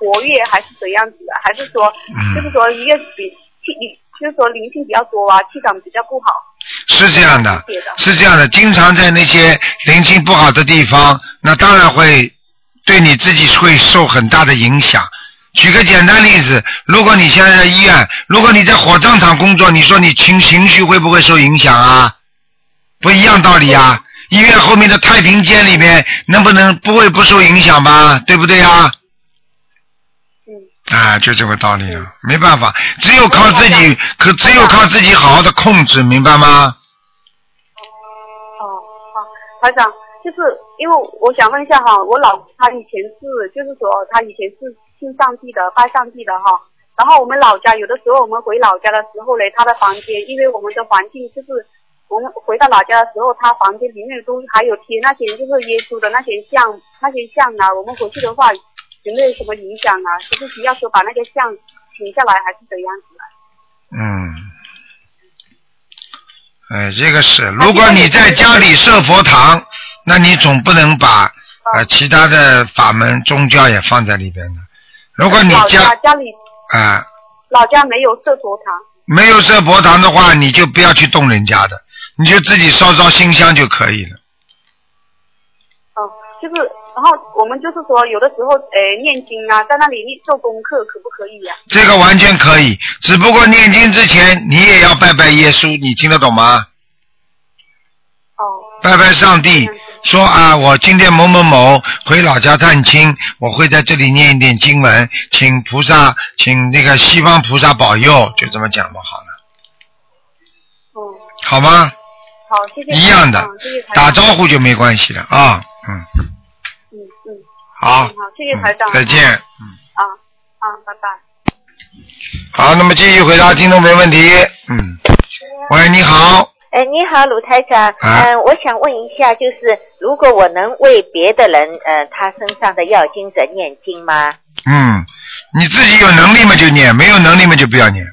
活跃，还是怎样子的？还是说，就是说医院比气，就是说灵性比较多啊，气场比较不好。是这样的，是这样的，经常在那些灵性不好的地方，那当然会对你自己会受很大的影响。举个简单例子，如果你现在在医院，如果你在火葬场工作，你说你情情绪会不会受影响啊？不一样道理啊。医院后面的太平间里面，能不能不会不受影响吧？对不对啊？嗯？啊，就这个道理啊，没办法，只有靠自己，可只有靠自己好好的控制，明白吗？哦，好台长，就是因为我想问一下哈，我老公他以前是，就是说他以前是信上帝的，拜上帝的哈。然后我们老家有的时候我们回老家的时候呢，他的房间，因为我们的环境就是我们回到老家的时候，他房间里面都还有贴那些就是耶稣的那些像那些像啊，我们回去的话有没有什么影响啊？是不是要说把那个像停下来，还是怎样子啊？嗯，哎，这个是，如果你在家里设佛堂，那你总不能把呃其他的法门宗教也放在里边的。如果你家家家里啊、老家没有设佛堂。没有设佛堂的话，你就不要去动人家的，你就自己烧烧新香就可以了。哦，就是，然后我们就是说，有的时候，呃，念经啊，在那里念做功课，可不可以呀、这个完全可以，只不过念经之前你也要拜拜耶稣，你听得懂吗？哦。拜拜上帝，说啊，我今天某某某回老家探亲，我会在这里念一点经文，请菩萨，请那个西方菩萨保佑，就这么讲嘛，好了。嗯。好吗？好，谢谢。一样的嗯谢谢打招呼就没关系了啊，嗯，嗯嗯。好嗯好，谢谢台长。再见。嗯啊啊，拜拜。好，那么继续回答听众朋友问题。嗯，喂，你好，哎，你好，鲁台长。啊嗯、我想问一下，就是如果我能为别的人，呃，他身上的药精者念经吗？嗯，你自己有能力嘛就念，没有能力嘛就不要念。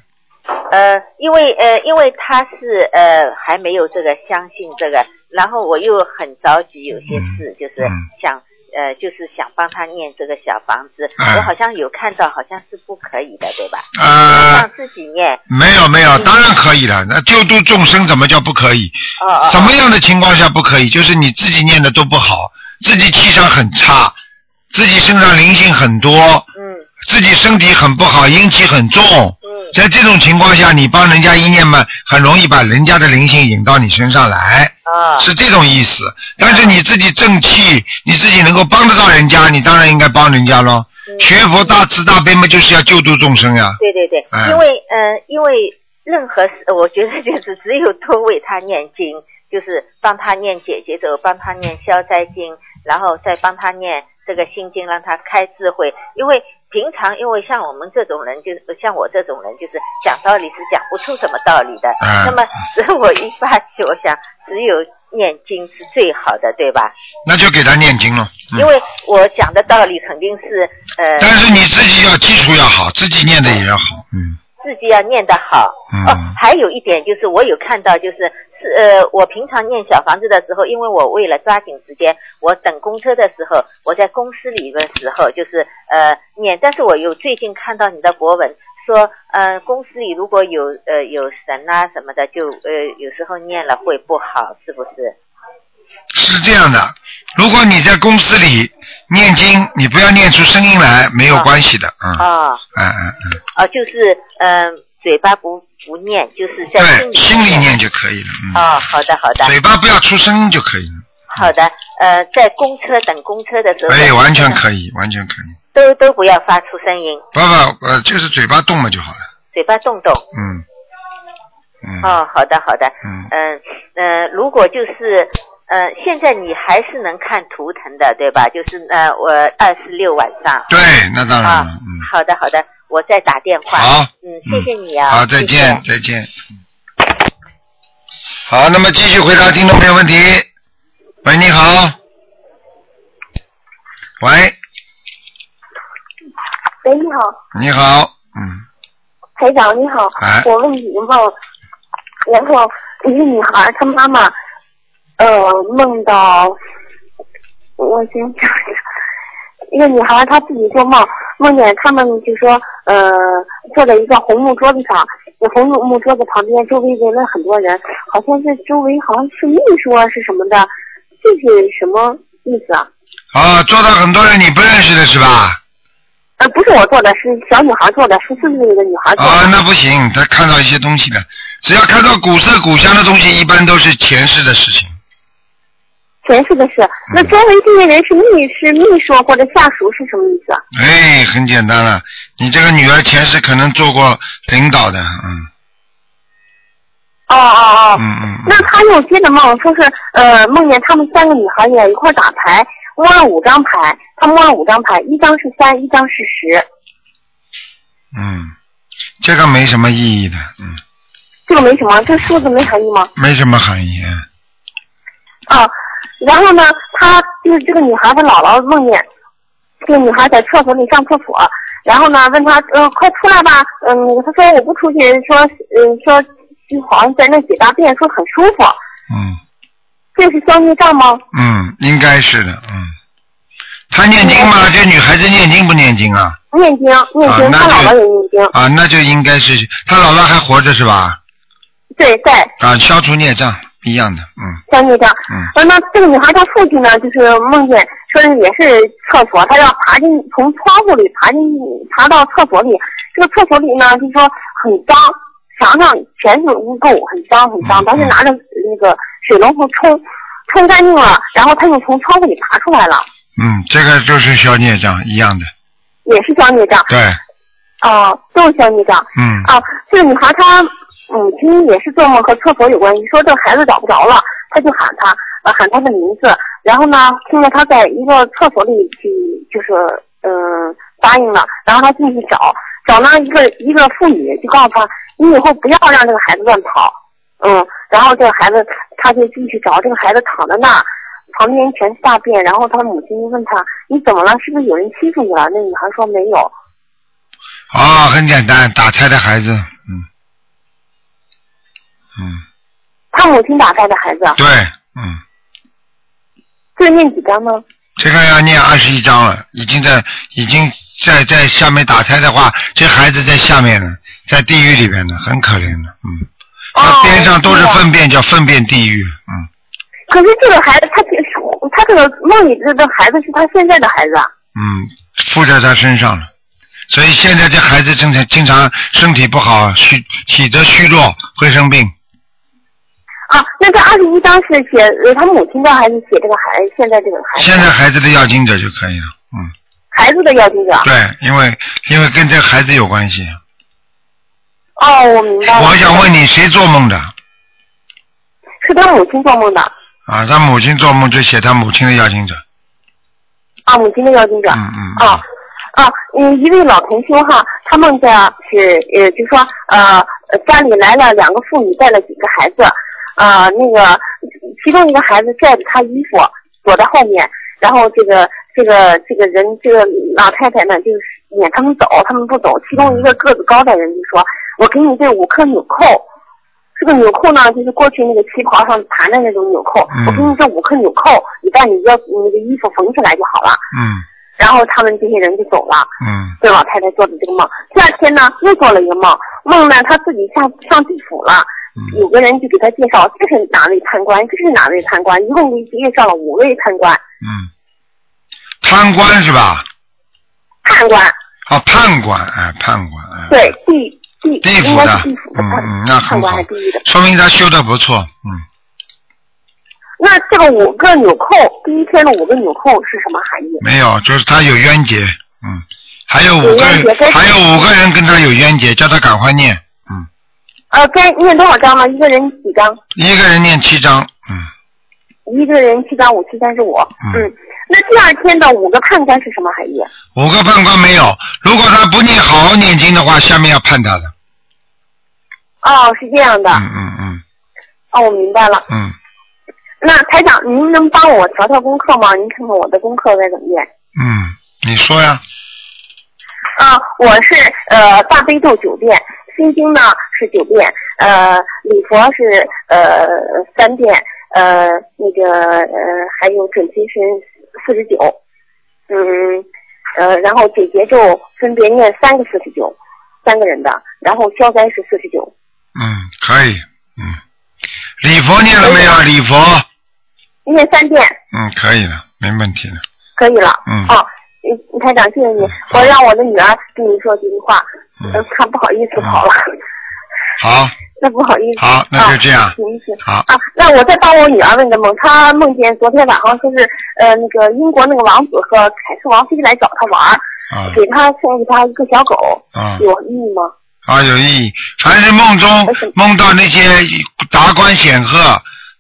呃，因为呃，因为他是呃还没有这个相信这个，然后我又很着急，有些事就是想、呃，就是想帮他念这个小房子，嗯我好像有看到，好像是不可以的，对吧？呃让自己念。没有没有，当然可以了。那救度众生怎么叫不可以？哦哦。什么样的情况下不可以？就是你自己念的都不好，自己气场很差，自己身上灵性很多，嗯，自己身体很不好，阴气很重，嗯，在这种情况下，你帮人家一念嘛，很容易把人家的灵性引到你身上来，啊，是这种意思。但是你自己正气，你自己能够帮得到人家，你当然应该帮人家喽。学佛大慈大悲嘛，就是要救度众生呀。对对对，哎因为呃，因为任何事，我觉得就是只有多为他念经，就是帮他念解结咒，帮他念消灾经，然后再帮他念这个心经，让他开智慧。因为平常，因为像我们这种人，就是像我这种人，就是讲道理是讲不出什么道理的。嗯那么，所以我一发起，我想只有念经是最好的，对吧？那就给他念经了。嗯因为我讲的道理肯定是呃。但是你自己要基础要好，自己念的也要好，嗯。自自己要念得好。嗯哦，还有一点就是我有看到，就是是呃，我平常念小房子的时候，因为我为了抓紧时间，我等公车的时候，我在公司里的时候就是呃念，但是我有最近看到你的博文。说，呃，公司里如果有呃有神啊什么的，就呃有时候念了会不好，是不是？是这样的，如果你在公司里念经，你不要念出声音来，没有关系的，嗯，啊。嗯嗯嗯，啊，就是嗯、嘴巴不不念，就是在心对，里心里念就可以了，嗯，哦，好的好的，嘴巴不要出声音就可以了，好的，呃，在公车等公车的时候，哎，完全可以，完全可以，都都不要发出声音，不不，呃，就是嘴巴动了就好了，嘴巴动动。嗯，嗯，哦，好的好的，嗯。嗯呃，如果就是呃，现在你还是能看图腾的，对吧？就是呃，我二四六晚上。对，那当然啊了，嗯，好的好的，我再打电话。好嗯，谢谢你啊。好，再谢谢见，再见。好，那么继续回答听众朋友问题。喂，你好。喂，喂，你好，你好，嗯，台长你好，哎我问你个梦，然后一个女孩她妈妈，呃，梦到，我先想想，一个女孩她自己做梦，梦见他们就说，呃，坐在一个红木桌子上，那红木木桌子旁边周围围了很多人，好像是周围好像是秘书啊是什么的，这是什么意思啊？啊，坐到很多人你不认识的是吧？呃，不是我做的，是小女孩做的，十四岁的女孩做的。啊，那不行，她看到一些东西的，只要看到古色古香的东西，一般都是前世的事情。前世的事，那周围这些人是秘是秘书或者下属是什么意思啊？哎，很简单了，你这个女儿前世可能做过领导的，嗯哦哦哦，嗯嗯，那他又接着梦，说是呃梦见他们三个女孩也一块打牌，摸了五张牌，他摸了五张牌，一张是三，一张是十，嗯，这个没什么意义的，嗯，这个没什么，这数字没含义吗？没什么含义。嗯啊，然后呢，他就是这个女孩，她姥姥梦见这个女孩在厕所里上厕所，然后呢问她，呃，快出来吧，嗯，她说我不出去，说，嗯，说就好像在那解大便，说很舒服，嗯这是消孽障吗？嗯，应该是的，嗯。她念经吗？这女孩子念经不念经啊？念经，念经，她姥姥也念经，啊，那就应该是她姥姥还活着是吧？对，在啊，消除孽障一样的，嗯消孽障。嗯呃，那这个女孩她父亲呢，就是梦见说是也是厕所，她要爬进从窗户里爬进爬到厕所里，这个厕所里呢，就说很脏，墙上全是污垢，很脏很嗯脏。当时拿着那个水龙头冲，冲干净了，然后她又从窗户里爬出来了，嗯，这个就是消孽障一样的，也是消孽障。对，哦、都是消孽障。嗯啊，这个女孩她母亲也是做梦和厕所有关系，说这个孩子找不着了，他就喊他，呃，喊他的名字，然后呢，听见他在一个厕所里去，就是嗯、答应了，然后他进去找，找呢一个一个妇女就告诉他，你以后不要让这个孩子乱跑，嗯，然后这个孩子他就进去找，这个孩子躺在那。旁边全是大便，然后他母亲就问他：“你怎么了？是不是有人欺负你了？”那女孩说：“没有。”啊，很简单，打胎的孩子，嗯。嗯，他母亲打胎的孩子，对，嗯，这念几张呢？这个要念二十一章了，已经在已经在在下面打胎的话，这孩子在下面呢，在地狱里边呢，很可怜的，嗯，他边上都是粪便，叫粪便地狱，嗯，可是这个孩子，他就是他这个梦里这个孩子是他现在的孩子啊。嗯，附在他身上了，所以现在这孩子正常经常身体不好，虚体质虚弱，会生病。啊，那这二十一张是写呃他母亲的还是写这个孩现在这个孩子？现在孩子的要经者就可以了，嗯，孩子的要经者。对，因为因为跟这个孩子有关系。哦，我明白了。我想问你，谁做梦的？是他母亲做梦的啊，他母亲做梦就写他母亲的要经者。啊，母亲的要经者。嗯嗯。啊啊，嗯，一位老同修哈，他梦见是呃，就说呃呃家里来了两个妇女，带了几个孩子，啊、那个其中一个孩子拽着他衣服躲在后面，然后这个这个这个人这个老太太呢，就是撵他们走，他们不走。其中一个个子高的人就说：“我给你这五颗纽扣，这个纽扣呢，就是过去那个旗袍上盘的那种纽扣。嗯我给你这五颗纽扣，你把你要那个衣服缝起来就好了。嗯然后他们这些人就走了。嗯这老太太做的这个梦，第二天呢又做了一个梦，梦呢她自己下上地府了，嗯有个人就给他介绍这是哪位贪官，这是哪位贪官，一共给介绍了五位贪官，嗯，贪官是吧？判官，啊，判官，哎，判官，哎，对地地地府的。地府的嗯嗯，那很好。说明他修的不错，嗯，那这个五个纽扣，第一天的五个纽扣是什么含义？没有，就是他有冤结，嗯，还有五个还有五个人跟他有冤结，叫他赶快念，呃，该念多少章呢？一个人几章？一个人念七章，一个人七章，五七三十五。嗯，那第二天的五个判官是什么含义？五个判官没有，如果他不念好好念经的话，下面要判他的，哦，是这样的。嗯嗯嗯哦，我明白了。嗯，那台长，您能帮我调调功课吗？您看看我的功课该怎么念？嗯，你说呀，啊，我是呃大悲咒九遍，心经呢是九遍，呃礼佛是呃三遍，呃那个呃还有准提是四十九，嗯呃然后解结咒分别念三个四十九，三个人的，然后消灾是四十九。嗯，可以，嗯，礼佛念了没有？礼佛，念三遍嗯，可以了，没问题的，可以了。嗯哦，嗯台长谢谢你，我让我的女儿跟你说几句话，嗯，她不好意思跑了，好，那不好意思。好，那就这样啊，行行。好，啊，那我再帮我女儿问个梦，她梦见昨天晚上说是呃那个英国那个王子和凯特王妃来找她玩儿，啊给她送给她一个小狗，嗯有意义吗？啊，有意义。凡是梦中梦到那些达官显赫，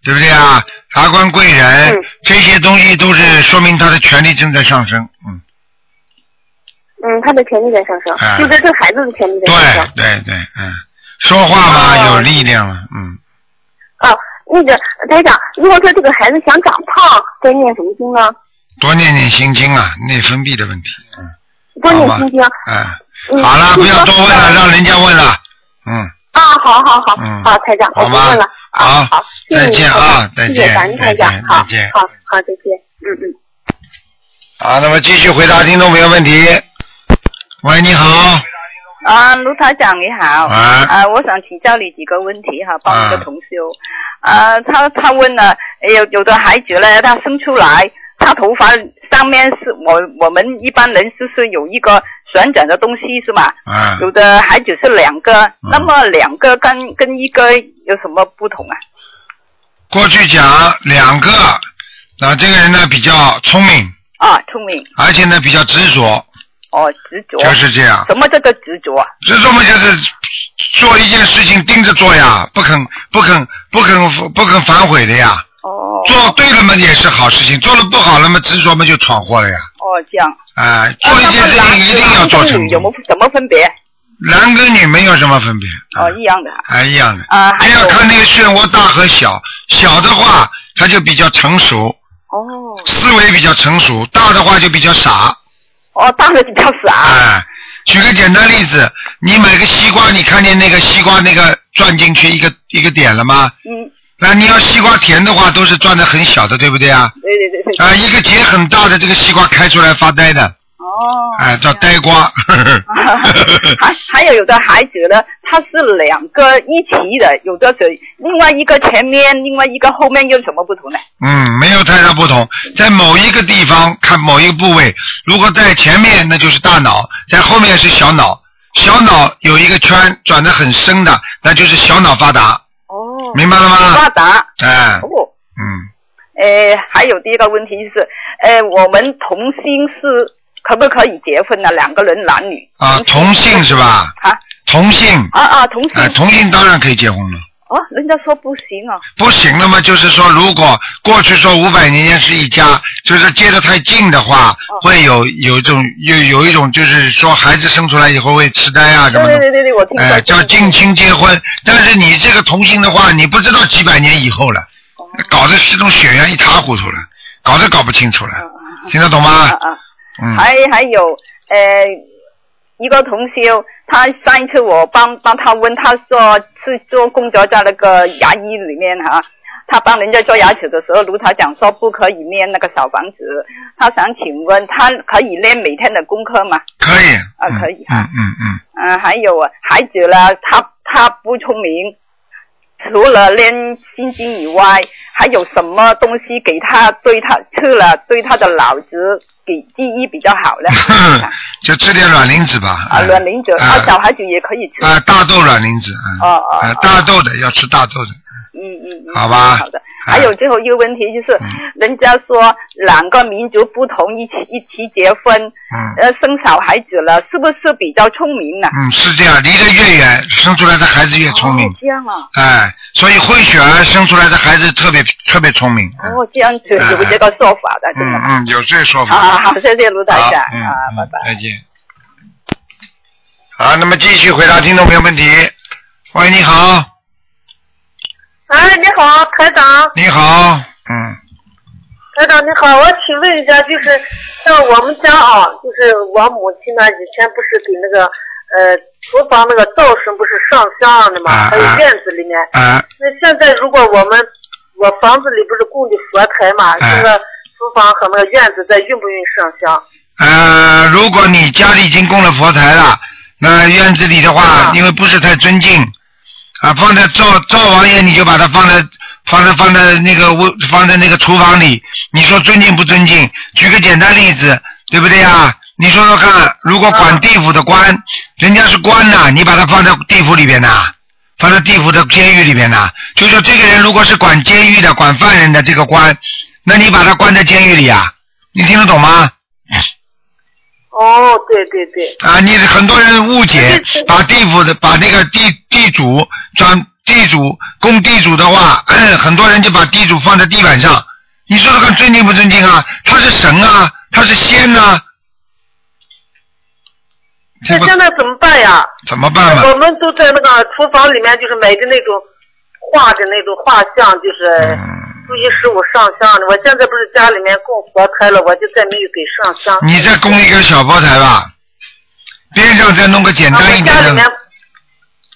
对不对啊？达官贵人，嗯这些东西都是说明他的权力正在上升。嗯，嗯，他的权力在上升，哎就是这孩子的权力在上升。对对对，嗯，说话嘛、哦有力量了，嗯，啊，那个台长，如果说这个孩子想长胖，该念什么经呢？多念念心经啊，内分泌的问题，嗯，多念心经。哎，嗯好了，不要多问了，让人家问了，嗯，啊，好好好，嗯好，台长，我好吗不问了。啊，好，谢谢再见啊，再见谢谢，台再长，好，见再见。好，好，再见，嗯嗯。好，那么继续回答听众朋友问题。喂，你好，啊，卢台长你好。啊啊，我想请教你几个问题哈，帮一个同修。啊，他他问了，有有的孩子呢，他生出来，他头发上面是我我们一般人就是有一个旋转的东西是吗？啊，有的孩子是两个，那么两个跟跟一个有什么不同啊？过去讲两个，那这个人呢比较聪明，啊，聪明，而且呢比较执着，哦，执着。就是这样什么叫做执着啊？执着嘛就是做一件事情盯着做呀，不肯不肯不肯不肯反悔的呀。哦。做对了嘛也是好事情，做了不好了嘛执着嘛就闯祸了呀。哦，这样。哎，做一件事情一定要做成有没有什么分别？男跟女没有什么分别，哦，一样的。哎一样的。啊，还要看那个漩涡大和小，小的话他就比较成熟，哦思维比较成熟；大的话就比较傻。哦，大的比较傻。哎，举个简单例子，你买个西瓜，你看见那个西瓜那个转进去一个一个点了吗？嗯。那你要西瓜甜的话，都是转的很小的，对不对啊？对对对对。啊，一个结很大的这个西瓜开出来发呆的。哦。哎，叫呆瓜。还还有有的孩子呢，他是两个一起的，有的是另外一个前面，另外一个后面，有什么不同呢？嗯，没有太大不同，在某一个地方看某一个部位，如果在前面那就是大脑，在后面是小脑，小脑有一个圈转得很深的，那就是小脑发达。哦。明白了吗？发达。哎，哦。嗯。呃，还有第一个问题就是，呃，我们同心是可不可以结婚呢？两个人男女。啊，同性是吧？啊。同性。啊啊，同性。啊，同性当然可以结婚了。哦，人家说不行啊。不行了嘛，就是说，如果过去说五百年前是一家，就是接得太近的话，哦会有有一种有有一种就是说孩子生出来以后会痴呆啊什么的。对对对对，我听说。哎，叫近亲结婚，但是你这个同性的话，你不知道几百年以后了，哦搞得这种血缘一塌糊涂了，搞得搞不清楚了，听得懂吗？嗯还还有呃，一个同修，他上一次我帮帮他问，他说是做工作在那个牙医里面哈、他帮人家做牙齿的时候，卢台讲说不可以念那个小房子，他想请问他可以练每天的功课吗？可以。啊，可以。嗯嗯嗯。嗯、还有啊，孩子呢，他他不聪明，除了练心经以外，还有什么东西给他对他吃了对他的脑子给记忆比较好的？就吃点卵磷脂吧。啊，卵磷脂，啊，小孩子也可以吃。啊，大豆卵磷脂，啊。哦哦啊，大豆的要吃大豆的，嗯嗯嗯。好吧？好的。还有最后一个问题就是，人家说两个民族不同一起一起结婚，嗯呃，生小孩子了，是不是比较聪明呢？嗯，是这样，离得越远，生出来的孩子越聪明。哦，这样啊。哎，所以混血儿生出来的孩子特别特别聪明。哦，这样子有这个说法的。嗯嗯，有这说法。好谢谢卢大侠嗯啊，拜拜。再见。好，那么继续回答听众朋友问题。喂，你好，哎，你好，台长。你好，嗯，台长你好，我请问一下，就是像我们家啊，就是我母亲呢，以前不是给那个呃厨房那个灶神不是上香的嘛，啊还有院子里面。啊。那现在如果我们我房子里不是供的佛台嘛，啊这个厨房和那个院子在用不用上香？呃，如果你家里已经供了佛台了，那院子里的话，因为不是太尊敬，啊，放在灶灶王爷，你就把它放在放在放在那个屋放在那个厨房里，你说尊敬不尊敬？举个简单例子，对不对呀？你说说看，如果管地府的官，人家是官呐，你把他放在地府里边呐，放在地府的监狱里边呐，就说这个人如果是管监狱的、管犯人的这个官，那你把他关在监狱里啊？你听得懂吗？哦，对对对。啊，你很多人误解，把地府的把那个地地主转地主供地主的话，很多人就把地主放在地板上。你说这个尊敬不尊敬啊？他是神啊，他是仙呐、那现在怎么办呀？怎么办嘛？我们都在那个厨房里面，就是买的那种画的那种画像，就是初一十五上香的。我现在不是家里面供佛台了，我就再没有给上香。你再供一个小佛台吧，边上再弄个简单一点的。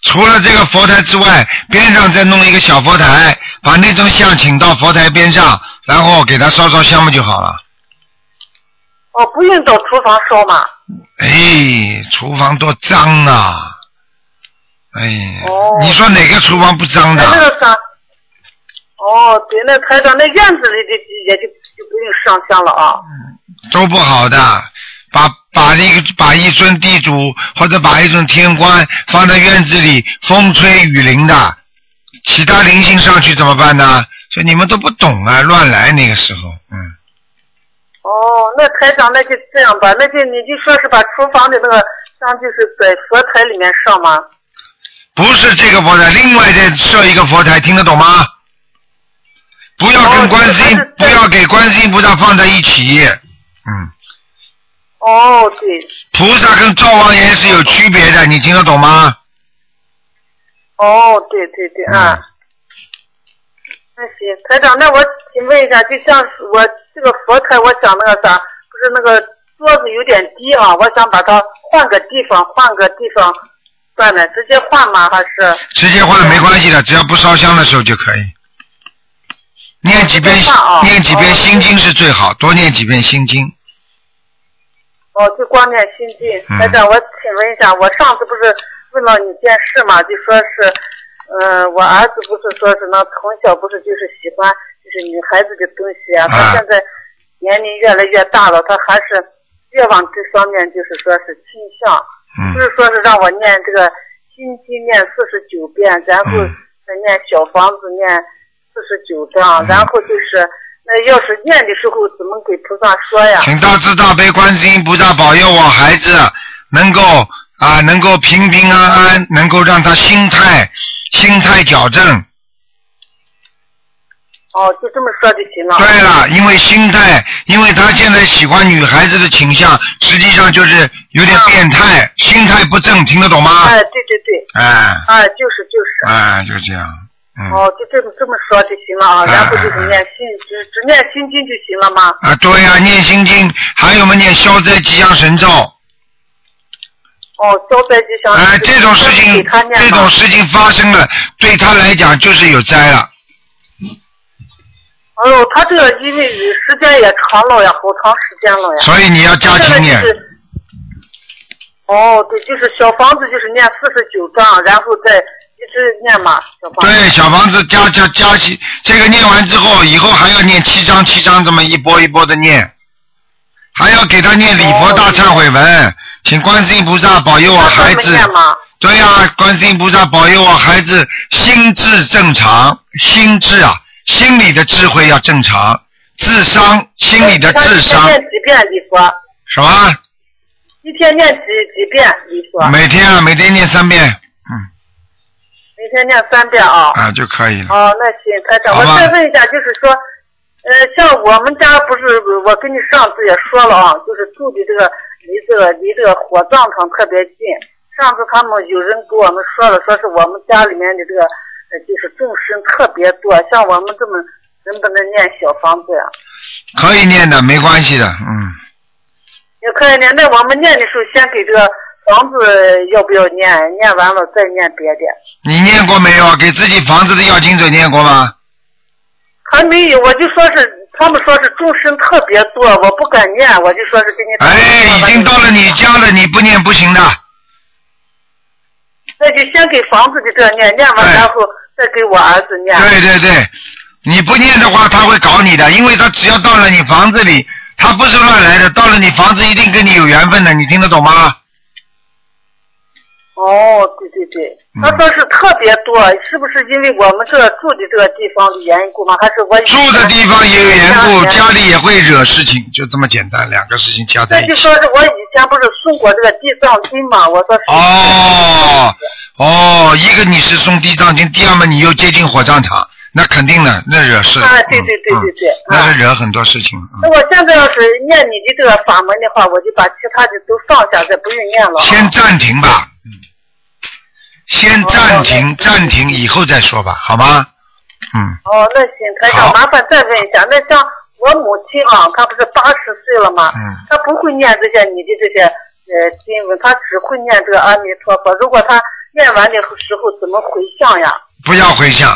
除了这个佛台之外，边上再弄一个小佛台，把那张像请到佛台边上，然后给他烧烧香不就好了？哦，不用到厨房烧嘛。哎，厨房多脏啊！哎，哦你说哪个厨房不脏的那？个啥，哦，对，那台长，那院子里的也就就不用上香了啊。都不好的。把把一个把一尊地主或者把一尊天官放在院子里，风吹雨淋的，其他灵性上去怎么办呢？所以你们都不懂啊，乱来那个时候，嗯，哦，那台长，那就这样吧，那就你就说是把厨房的那个香，就是在佛台里面上吗？不是这个佛台，另外再设一个佛台，听得懂吗？不要跟观世音，不要给观世音菩萨放在一起，嗯。哦，对。菩萨跟灶王爷是有区别的，你听得懂吗？哦，对对对，啊。那行，台长，那我请问一下，就像我这个佛台，我想那个啥，不是那个桌子有点低啊，我想把它换个地方，换个地方算了，直接换吗？还是？直接换没关系的，只要不烧香的时候就可以。念几遍念几遍心经是最好，多念几遍心经。哦，就光念心经。嗯。台长，我请问一下，我上次不是问了你件事嘛，就说是，嗯、我儿子不是说是那从小不是就是喜欢就是女孩子的东西啊，他啊现在年龄越来越大了，他还是越往这方面就是说是倾向，嗯。不是说是让我念这个心经念四十九遍，然后嗯。再念小房子念四十九章，然后就是那要是念的时候怎么给菩萨说呀？请大慈大悲观世音菩萨保佑我孩子能够啊能够平平安安，能够让他心态心态矫正。哦，就这么说就行了。对了，因为心态，因为他现在喜欢女孩子的倾向，实际上就是有点变态，心态不正，听得懂吗？哎，对对对，哎哎，就是就是。哎，就这样。嗯哦，就这么这么说就行了啊，哎然后就是念心，只只念心经就行了吗？啊，对呀、念心经，还有嘛念消灾吉祥神咒。哦，消灾吉祥。哎，这种事情这种事情发生了，对他来讲就是有灾了。哎呦，他这个因为时间也长了呀，好长时间了呀。所以你要加紧念哦，对，就是小房子就是念四十九章，然后再一直念嘛，小房子。对，小房子加加加起，这个念完之后，以后还要念七章七章，这么一波一波的念，还要给他念礼佛大忏悔文，请观世音菩萨保佑我孩子。对呀、观世音菩萨保佑我孩子心智正常，心智啊，心理的智慧要正常，智商，心理的智商一天念几遍礼佛？什么？一天念几几遍礼佛？每天啊，每天念三遍每天念三遍啊。啊就可以了。哦，那行，台长，我再问一下，就是说，呃，像我们家不是，我跟你上次也说了啊，就是住的这个离这个离这个火葬场特别近。上次他们有人给我们说了，说是我们家里面的这个，呃，就是众生特别多，像我们这么能不能念小房子呀？可以念的，没关系的，嗯。也可以念。那我们念的时候，先给这个房子要不要念？念完了再念别的。你念过没有啊？给自己房子的要经者念过吗？还没有，我就说是他们说是众生特别多，我不敢念，我就说是给你。哎，已经到了你家了，你不念不行的。那就先给房子的这念，念完然后再给我儿子念。对对对，你不念的话，他会搞你的，因为他只要到了你房子里，他不是乱来的，到了你房子一定跟你有缘分的，你听得懂吗？哦，对对对，他说是特别多，是不是因为我们这住的这个地方的缘故吗？还是我住的地方也有缘故，家里也会惹事情，就这么简单，两个事情加在一起。那就说是我以前不是送过这个地藏经嘛，我说是。哦哦，一个你是送地藏经，第二嘛你又接近火葬场，那肯定的，那惹事。啊，对对对对对。那是惹很多事情。那我现在要是念你的这个法门的话，我就把其他的都放下，再不用念了啊。先暂停吧，嗯，先暂停，暂停，以后再说吧，好吗？嗯，哦，那行，台长，麻烦再问一下，那像我母亲啊，她不是八十岁了吗？嗯。她不会念这些你的这些呃经文，她只会念这个阿弥陀佛。如果她念完的时候怎么回向呀？不要回向，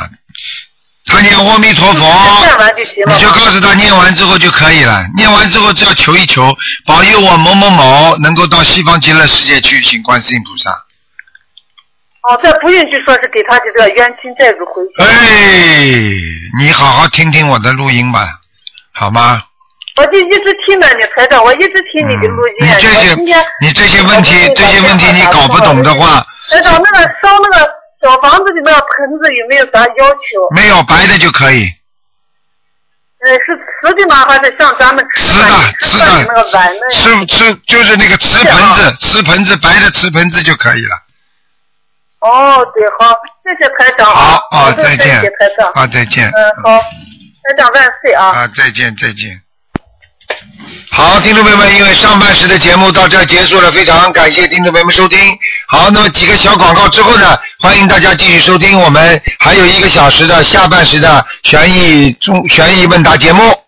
他念阿弥陀佛，念完就行了。你就告诉他念完之后就可以了。念完之后只要求一求，保佑我某某某能够到西方极乐世界去，请观世音菩萨。哦，这不用就说是给他的这个冤亲债主回去。哎，你好好听听我的录音吧，好吗？我就一直听着你，台长，我一直听你的录音。你这些你这些问题这些问题你搞不懂的话，台长，那个烧那个小房子的那个盆子有没有啥要求？没有白的就可以。呃，是瓷的吗？还是像咱们瓷的、瓷的那个碗那吃样？吃就是那个瓷盆子，瓷盆子白的瓷盆子就可以了。哦，对，好，谢谢台长啊。好，哦，再见谢谢台长。。啊，再见。嗯，好，台长万岁啊！啊，再见，再见。好，听众朋友们，因为上半时的节目到这结束了，非常感谢听众朋友们收听。好，那么几个小广告之后呢，欢迎大家继续收听我们还有一个小时的下半时的悬疑中悬疑问答节目。